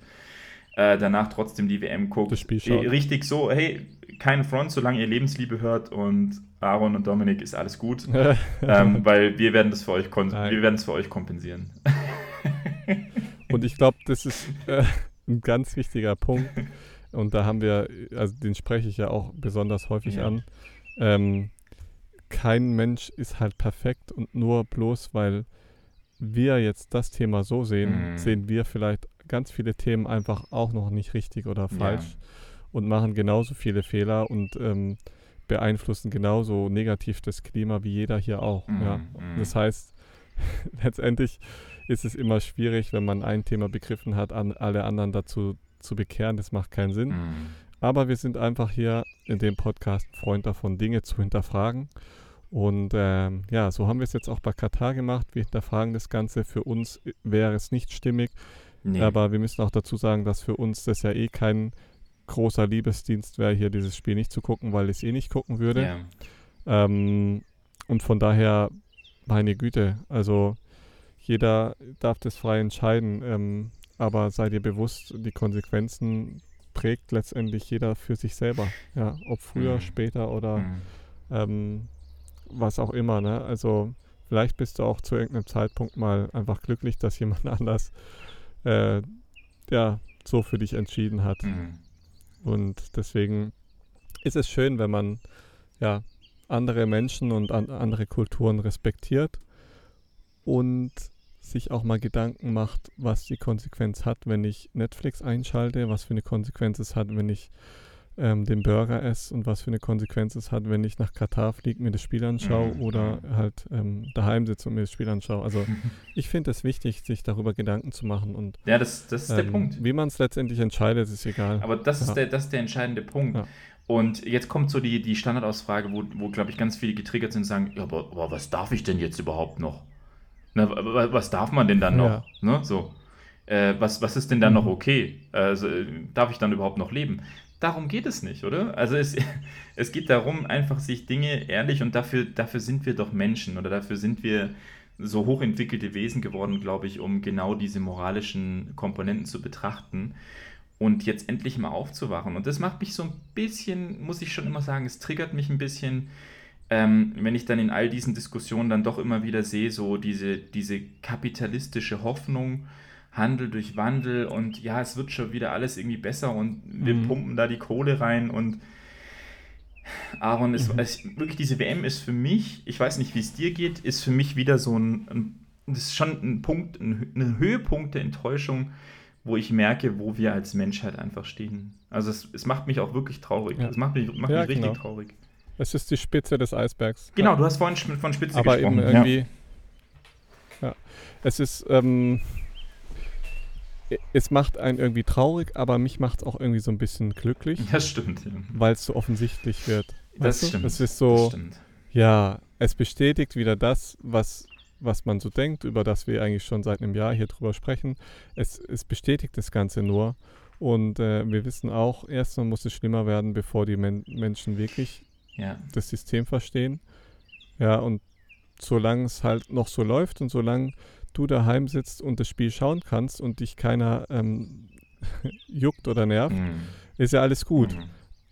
äh, danach trotzdem die WM guckt. Das Spiel schaut. Richtig so, hey, kein Front, solange ihr Lebensliebe hört und Aaron und Dominik ist alles gut, ähm, weil wir werden das für euch wir werden es für euch kompensieren. und ich glaube, das ist äh, ein ganz wichtiger Punkt. Und da haben wir, also den spreche ich ja auch besonders häufig ja. an. Ähm, kein Mensch ist halt perfekt und nur bloß, weil wir jetzt das Thema so sehen, mhm. sehen wir vielleicht ganz viele Themen einfach auch noch nicht richtig oder falsch ja. Und machen genauso viele Fehler und ähm, beeinflussen genauso negativ das Klima wie jeder hier auch. Mhm, ja. Mhm. Das heißt, letztendlich ist es immer schwierig, wenn man ein Thema begriffen hat, an alle anderen dazu zu bekehren. Das macht keinen Sinn. Mhm. Aber wir sind einfach hier in dem Podcast Freund davon, Dinge zu hinterfragen. Und ähm, ja, so haben wir es jetzt auch bei Katar gemacht. Wir hinterfragen das Ganze. Für uns wäre es nicht stimmig. Nee. Aber wir müssen auch dazu sagen, dass für uns das ja eh kein großer Liebesdienst wäre, hier dieses Spiel nicht zu gucken, weil ich es eh nicht gucken würde. Yeah. Ähm, und von daher, meine Güte, also jeder darf das frei entscheiden, ähm, aber sei dir bewusst, die Konsequenzen trägt letztendlich jeder für sich selber. Ja, ob früher, mhm. später oder mhm. ähm, was auch immer. Ne? Also vielleicht bist du auch zu irgendeinem Zeitpunkt mal einfach glücklich, dass jemand anders äh, ja, so für dich entschieden hat. Mhm. Und deswegen ist es schön, wenn man ja andere Menschen und an, andere Kulturen respektiert und sich auch mal Gedanken macht, was die Konsequenz hat, wenn ich Netflix einschalte, was für eine Konsequenz es hat, wenn ich ähm, den Burger esse und was für eine Konsequenz es hat, wenn ich nach Katar fliege, mir das Spiel anschaue Mhm. oder halt ähm, daheim sitze und mir das Spiel anschaue. Also ich finde es wichtig, sich darüber Gedanken zu machen und Ja, das, das ist der ähm, Punkt. wie man es letztendlich entscheidet, ist egal. Aber das ist, Ja. der, das ist der entscheidende Punkt. Ja. Und jetzt kommt so die, die Standardausfrage, wo, wo glaube ich, ganz viele getriggert sind und sagen, ja, aber, aber was darf ich denn jetzt überhaupt noch? Na, wa- wa- was darf man denn dann noch? Ja. Ne? So. Äh, was, was ist denn dann noch Mhm. okay? Also, äh, darf ich dann überhaupt noch leben? Darum geht es nicht, oder? Also es, es geht darum, einfach sich Dinge ehrlich und dafür, dafür sind wir doch Menschen oder dafür sind wir so hochentwickelte Wesen geworden, glaube ich, um genau diese moralischen Komponenten zu betrachten und jetzt endlich mal aufzuwachen. Und das macht mich so ein bisschen, muss ich schon immer sagen, es triggert mich ein bisschen, ähm, wenn ich dann in all diesen Diskussionen dann doch immer wieder sehe, so diese, diese kapitalistische Hoffnung, Handel durch Wandel und ja, es wird schon wieder alles irgendwie besser und wir Mhm. pumpen da die Kohle rein und Aaron, ist, Mhm. es, wirklich diese WM ist für mich, ich weiß nicht, wie es dir geht, ist für mich wieder so ein, ein das ist schon ein Punkt, ein, ein Höhepunkt der Enttäuschung, wo ich merke, wo wir als Menschheit einfach stehen. Also es, es macht mich auch wirklich traurig. Ja. Es macht mich, macht Ja, mich richtig genau. traurig. Es ist die Spitze des Eisbergs. Genau, Ja. du hast vorhin von Spitze aber gesprochen. eben irgendwie. Ja. Es ist, ähm, es macht einen irgendwie traurig, aber mich macht es auch irgendwie so ein bisschen glücklich, ja. Das stimmt. Ja. weil es so offensichtlich wird. Das Weißt du? stimmt. Es ist Das so, stimmt. ja, es bestätigt wieder das, was, was man so denkt, über das wir eigentlich schon seit einem Jahr hier drüber sprechen. Es, es bestätigt das Ganze nur. Und äh, wir wissen auch, erstmal muss es schlimmer werden, bevor die Men Menschen wirklich Ja. das System verstehen. Ja, und solange es halt noch so läuft und solange du daheim sitzt und das Spiel schauen kannst und dich keiner ähm, juckt oder nervt, Mhm. ist ja alles gut. Mhm.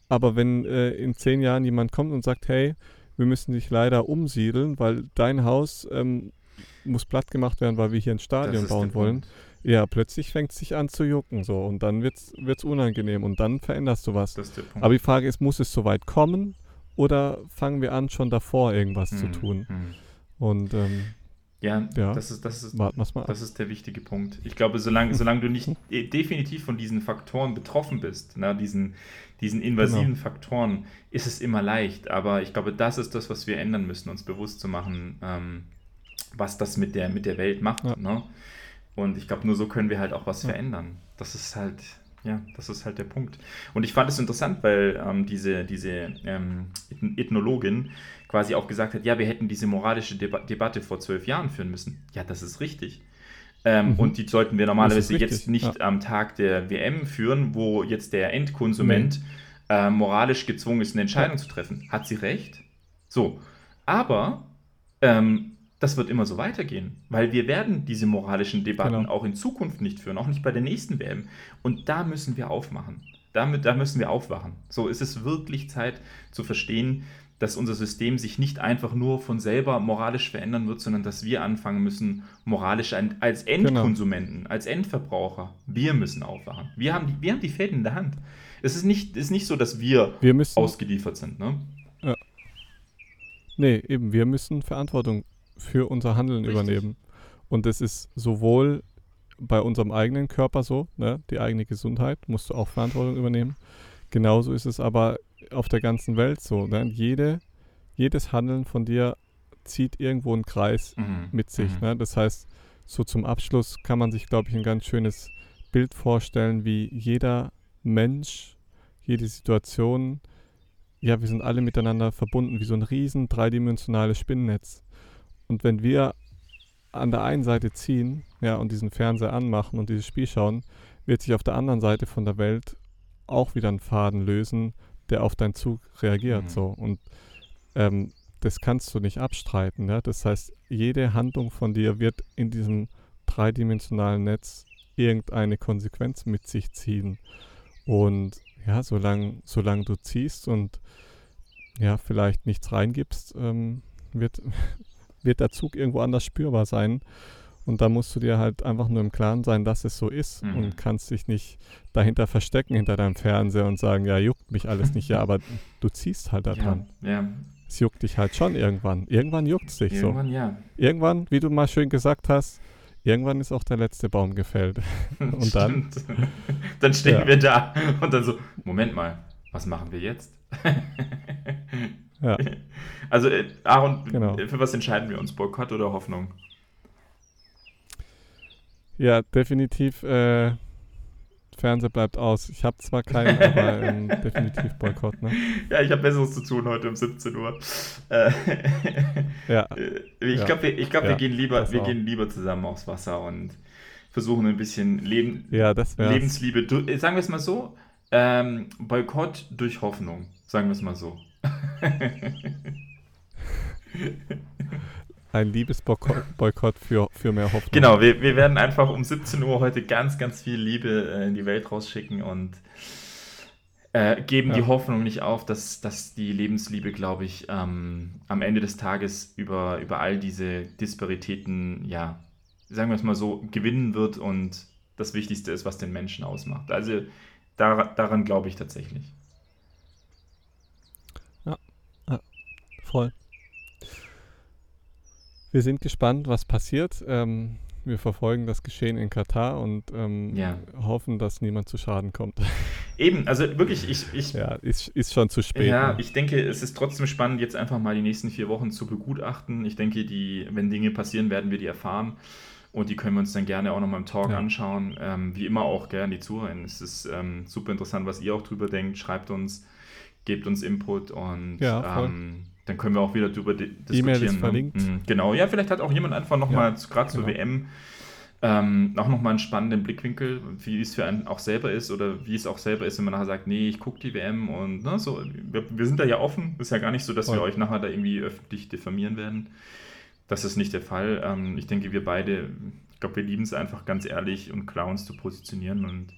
Aber wenn äh, in zehn Jahren jemand kommt und sagt, hey, wir müssen dich leider umsiedeln, weil dein Haus ähm, muss platt gemacht werden, weil wir hier ein Stadion bauen wollen, Punkt. ja, plötzlich fängt es sich an zu jucken so und dann wird es unangenehm und dann veränderst du was. Aber die Frage ist, muss es so weit kommen oder fangen wir an, schon davor irgendwas zu Mhm. tun? Mhm. Und ähm, Ja, Ja. Das, ist, das, ist, das ist der wichtige Punkt. Ich glaube, solange, solange du nicht eh, definitiv von diesen Faktoren betroffen bist, na, diesen, diesen invasiven Genau. Faktoren, ist es immer leicht. Aber ich glaube, das ist das, was wir ändern müssen, uns bewusst zu machen, ähm, was das mit der, mit der Welt macht. Ja. Ne? Und ich glaube, nur so können wir halt auch was Ja. verändern. Das ist halt, ja, das ist halt der Punkt. Und ich fand es interessant, weil ähm, diese, diese ähm, Ethn- Ethnologin quasi auch gesagt hat, ja, wir hätten diese moralische Deba Debatte vor zwölf Jahren führen müssen. Ja, das ist richtig. Ähm, Mhm. Und die sollten wir normalerweise richtig, jetzt nicht ja. am Tag der WM führen, wo jetzt der Endkonsument äh, moralisch gezwungen ist, eine Entscheidung zu treffen. Hat sie recht? So. Aber ähm, das wird immer so weitergehen, weil wir werden diese moralischen Debatten Genau. auch in Zukunft nicht führen, auch nicht bei der nächsten WM. Und da müssen wir aufmachen. Damit, da müssen wir aufwachen. So ist es wirklich Zeit zu verstehen, dass unser System sich nicht einfach nur von selber moralisch verändern wird, sondern dass wir anfangen müssen, moralisch als Genau. Endkonsumenten, als Endverbraucher, wir müssen aufwachen. Wir haben die, wir haben die Fäden in der Hand. Es ist nicht, ist nicht so, dass wir wir müssen, ausgeliefert sind. Ne? nee, eben, wir müssen Verantwortung für unser Handeln Richtig. übernehmen. Und das ist sowohl bei unserem eigenen Körper so, ne, die eigene Gesundheit, musst du auch Verantwortung übernehmen. Genauso ist es aber auf der ganzen Welt so. Ne? Jede, jedes Handeln von dir zieht irgendwo einen Kreis Mhm. mit sich. Mhm. Ne? Das heißt, so zum Abschluss kann man sich, glaube ich, ein ganz schönes Bild vorstellen, wie jeder Mensch, jede Situation, ja, wir sind alle miteinander verbunden, wie so ein riesen dreidimensionales Spinnennetz. Und wenn wir an der einen Seite ziehen, ja, und diesen Fernseher anmachen und dieses Spiel schauen, wird sich auf der anderen Seite von der Welt auch wieder ein Faden lösen, der auf deinen Zug reagiert. Mhm. So. Und ähm, das kannst du nicht abstreiten. Ja? Das heißt, jede Handlung von dir wird in diesem dreidimensionalen Netz irgendeine Konsequenz mit sich ziehen. Und ja, solange solang du ziehst und ja, vielleicht nichts reingibst, ähm, wird, wird der Zug irgendwo anders spürbar sein. Und da musst du dir halt einfach nur im Klaren sein, dass es so ist Mhm. und kannst dich nicht dahinter verstecken hinter deinem Fernseher und sagen, ja, juckt mich alles nicht, ja, aber du ziehst halt da Ja, dran. ja. Es juckt dich halt schon irgendwann. Irgendwann juckt es dich so. Irgendwann ja. Irgendwann, wie du mal schön gesagt hast, irgendwann ist auch der letzte Baum gefällt. Und dann? Stimmt. dann stehen Ja. wir da und dann so, Moment mal, was machen wir jetzt? ja. Also, äh, Aaron, Genau. für was entscheiden wir uns? Boykott oder Hoffnung? Ja, definitiv. Äh, Fernseher bleibt aus. Ich habe zwar keinen, aber ähm, definitiv Boykott. Ne? Ja, ich habe Besseres zu tun heute um 17 Uhr. Äh, Ja, Äh, Ich Ja. glaube, wir, ich glaub, wir, Ja, gehen lieber, wir auch. gehen lieber zusammen aufs Wasser und versuchen ein bisschen Leben, ja, Lebensliebe. Äh, sagen wir es mal so: ähm, Boykott durch Hoffnung. Sagen wir es mal so. ein Liebesboykott Boykott für, für mehr Hoffnung. Genau, wir, wir werden einfach um 17 Uhr heute ganz, ganz viel Liebe äh, in die Welt rausschicken und äh, geben Ja. die Hoffnung nicht auf, dass, dass die Lebensliebe, glaube ich, ähm, am Ende des Tages über, über all diese Disparitäten, ja, sagen wir es mal so, gewinnen wird und das Wichtigste ist, was den Menschen ausmacht. Also da, daran glaube ich tatsächlich. Voll. Wir sind gespannt, was passiert. Ähm, wir verfolgen das Geschehen in Katar und ähm, Ja. hoffen, dass niemand zu Schaden kommt. Eben, also wirklich, ich, ich, ja, ist, ist schon zu spät. Ja, ne? ich denke, es ist trotzdem spannend, jetzt einfach mal die nächsten vier Wochen zu begutachten. Ich denke, die, wenn Dinge passieren, werden wir die erfahren. Und die können wir uns dann gerne auch nochmal im Talk Ja. anschauen. Ähm, wie immer auch gerne die Zuhörer. Es ist ähm, super interessant, was ihr auch drüber denkt. Schreibt uns, gebt uns Input und Ja, voll. ähm, dann können wir auch wieder drüber di E-Mail diskutieren. ist ne? verlinkt. Mhm, Genau, ja, vielleicht hat auch jemand einfach nochmal, gerade zur genau. WM, ähm, auch nochmal einen spannenden Blickwinkel, wie es für einen auch selber ist oder wie es auch selber ist, wenn man nachher sagt, nee, ich gucke die WM und ne, so, wir, wir sind da ja offen. Ist ja gar nicht so, dass wir Voll. euch nachher da irgendwie öffentlich diffamieren werden. Das ist nicht der Fall. Ähm, ich denke, wir beide, ich glaube, wir lieben es einfach ganz ehrlich und klar uns zu positionieren und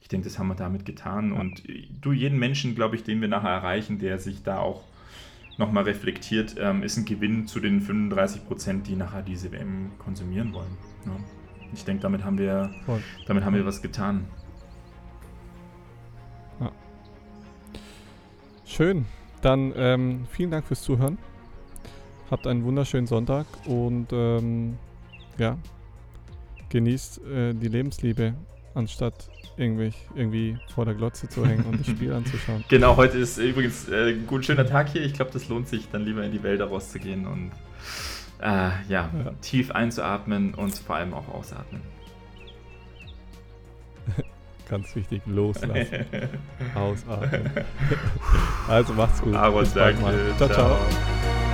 ich denke, das haben wir damit getan. Ja. Und du, jeden Menschen, glaube ich, den wir nachher erreichen, der sich da auch nochmal reflektiert, ähm, ist ein Gewinn zu den 35 Prozent, die nachher diese WM konsumieren wollen. Ja. Ich denke, damit haben wir, Voll. damit haben wir was getan. Schön. Dann ähm, vielen Dank fürs Zuhören. Habt einen wunderschönen Sonntag und ähm, ja, genießt äh, die Lebensliebe, anstatt irgendwie, irgendwie vor der Glotze zu hängen und das Spiel anzuschauen. Genau, heute ist übrigens äh, ein gut schöner Tag hier. Ich glaube, das lohnt sich, dann lieber in die Wälder rauszugehen und äh, ja, Ja. tief einzuatmen und vor allem auch ausatmen. Ganz wichtig, loslassen, ausatmen. also macht's gut. Aaron, danke. mal. ciao. ciao. ciao.